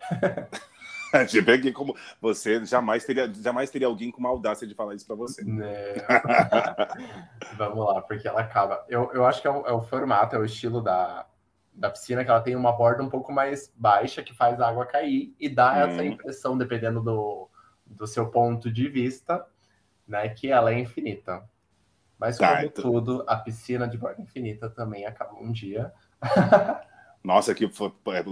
*laughs* *laughs* Tipo, é como você jamais teria, jamais teria alguém com uma audácia de falar isso para você. Né? *laughs* Vamos lá, porque ela acaba. Eu, eu acho que é o, é o formato, é o estilo da, da piscina, que ela tem uma borda um pouco mais baixa que faz a água cair e dá essa Hum. impressão, dependendo do, do seu ponto de vista, né, que ela é infinita. Mas Tá, como então- tudo, a piscina de borda infinita também acaba um dia. *laughs* Nossa, que eu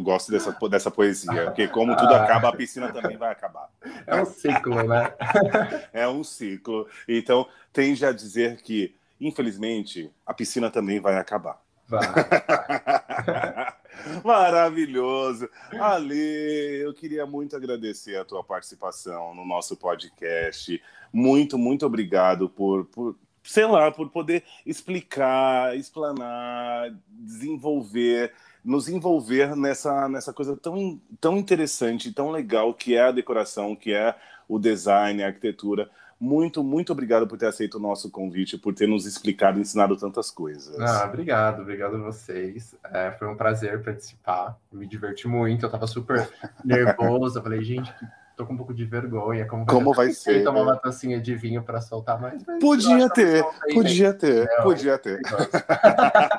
gosto dessa, dessa poesia, porque como *laughs* tudo Ah. acaba, a piscina também vai acabar. É um ciclo, né? *laughs* É um ciclo. Então, tende a dizer que, infelizmente, a piscina também vai acabar. Vai. *laughs* Maravilhoso. Ale, eu queria muito agradecer a tua participação no nosso podcast. Muito, muito obrigado por, por sei lá, por poder explicar, explanar, desenvolver, nos envolver nessa, nessa coisa tão, tão interessante, tão legal que é a decoração, que é o design, a arquitetura. Muito, muito obrigado por ter aceito o nosso convite, por ter nos explicado e ensinado tantas coisas. Ah, obrigado, obrigado a vocês. É, foi um prazer participar. Me diverti muito, eu tava super *laughs* nervoso. Eu falei, gente, tô com um pouco de vergonha. Como vai, Como vai ser? tomar né? uma tacinha de vinho para soltar mais. Podia acho que eu ter, soltei, podia ter, podia ter. *laughs*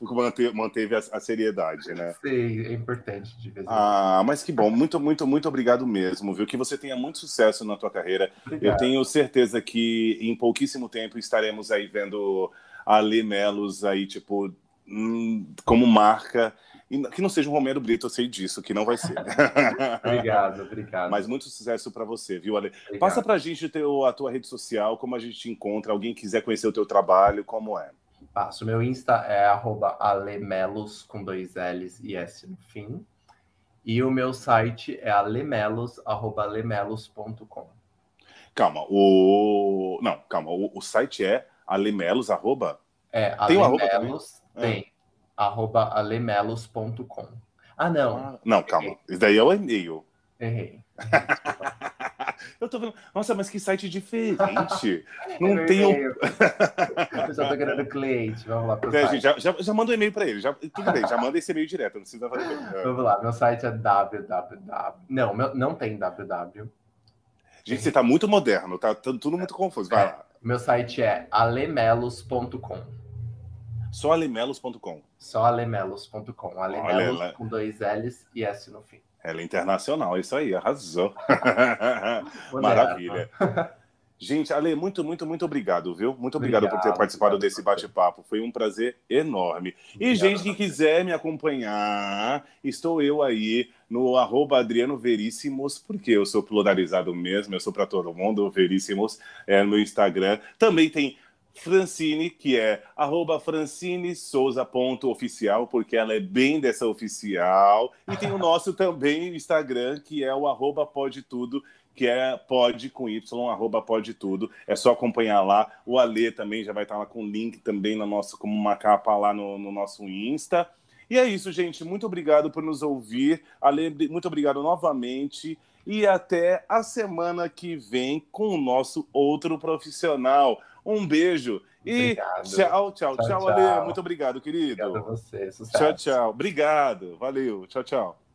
né? Manteve, manteve a, a seriedade, né? Sei, é importante de vez em quando. Ah, mas que bom, muito, muito, muito obrigado mesmo, viu? Que você tenha muito sucesso na tua carreira. Eu Obrigado. tenho certeza que em pouquíssimo tempo estaremos aí vendo a Lê Melos aí, tipo, hum, como marca. Que não seja um Romero Brito, eu sei disso, que não vai ser. *laughs* Obrigado, obrigado. Mas muito sucesso para você, viu, Ale? obrigado. Passa pra gente o teu- a tua rede social, como a gente te encontra, alguém quiser conhecer o teu trabalho, como é? Passo. Meu Insta é arroba alemelos com dois L's e S no fim. E o meu site é alemelos, arroba alemelos.com. Calma, o. Não, calma, o, o site é alemelos, arroba. É, Tem alemelos, tem. Arroba alemelos.com. Ah, não, Ah, não, calma. Isso daí é o e-mail. errei. *laughs* Eu tô vendo. Nossa, mas que site diferente. *laughs* Não Eu tem um. só tô querendo cliente. Vamos lá pro É, site. gente, já, já, já manda um e-mail pra ele. Já, tudo bem, já manda esse e-mail direto, não precisa fazer. É. *laughs* Vamos lá, meu site é www. Não, meu, não tem www. Gente, você tá muito moderno, tá tudo muito confuso. Vai lá. Meu site é alemelos.com. Só alemelos.com. Só alemelos.com. Alemelos com dois L's e S no fim. Ela é internacional, isso aí, arrasou. *laughs* Maravilha. *laughs* Gente, Ale, muito, muito, muito obrigado, viu? Muito obrigado, por ter Obrigado, participado obrigado desse bate-papo. Foi um prazer enorme. E, Obrigado gente a que quiser me acompanhar, estou eu aí no arroba Adriano Veríssimos, porque eu sou pluralizado mesmo, eu sou para todo mundo, Veríssimos, é no Instagram. Também tem Francine, que é arroba francinesouza.oficial, porque ela é bem dessa oficial. E tem o *laughs* nosso também Instagram, que é o arroba pode tudo, que é pode com Y, arroba pode tudo. É só acompanhar lá. O Alê também já vai estar lá com o link também na nossa, como uma capa lá no, no nosso Insta. E é isso, gente. Muito obrigado por nos ouvir. Ale, muito obrigado novamente. E até a semana que vem com o nosso outro profissional. Um beijo. E tchau, tchau, tchau, Tchau, Ale. Muito obrigado, querido. Obrigado a você. Sucesso. Tchau, tchau. Obrigado. Valeu. Tchau, tchau.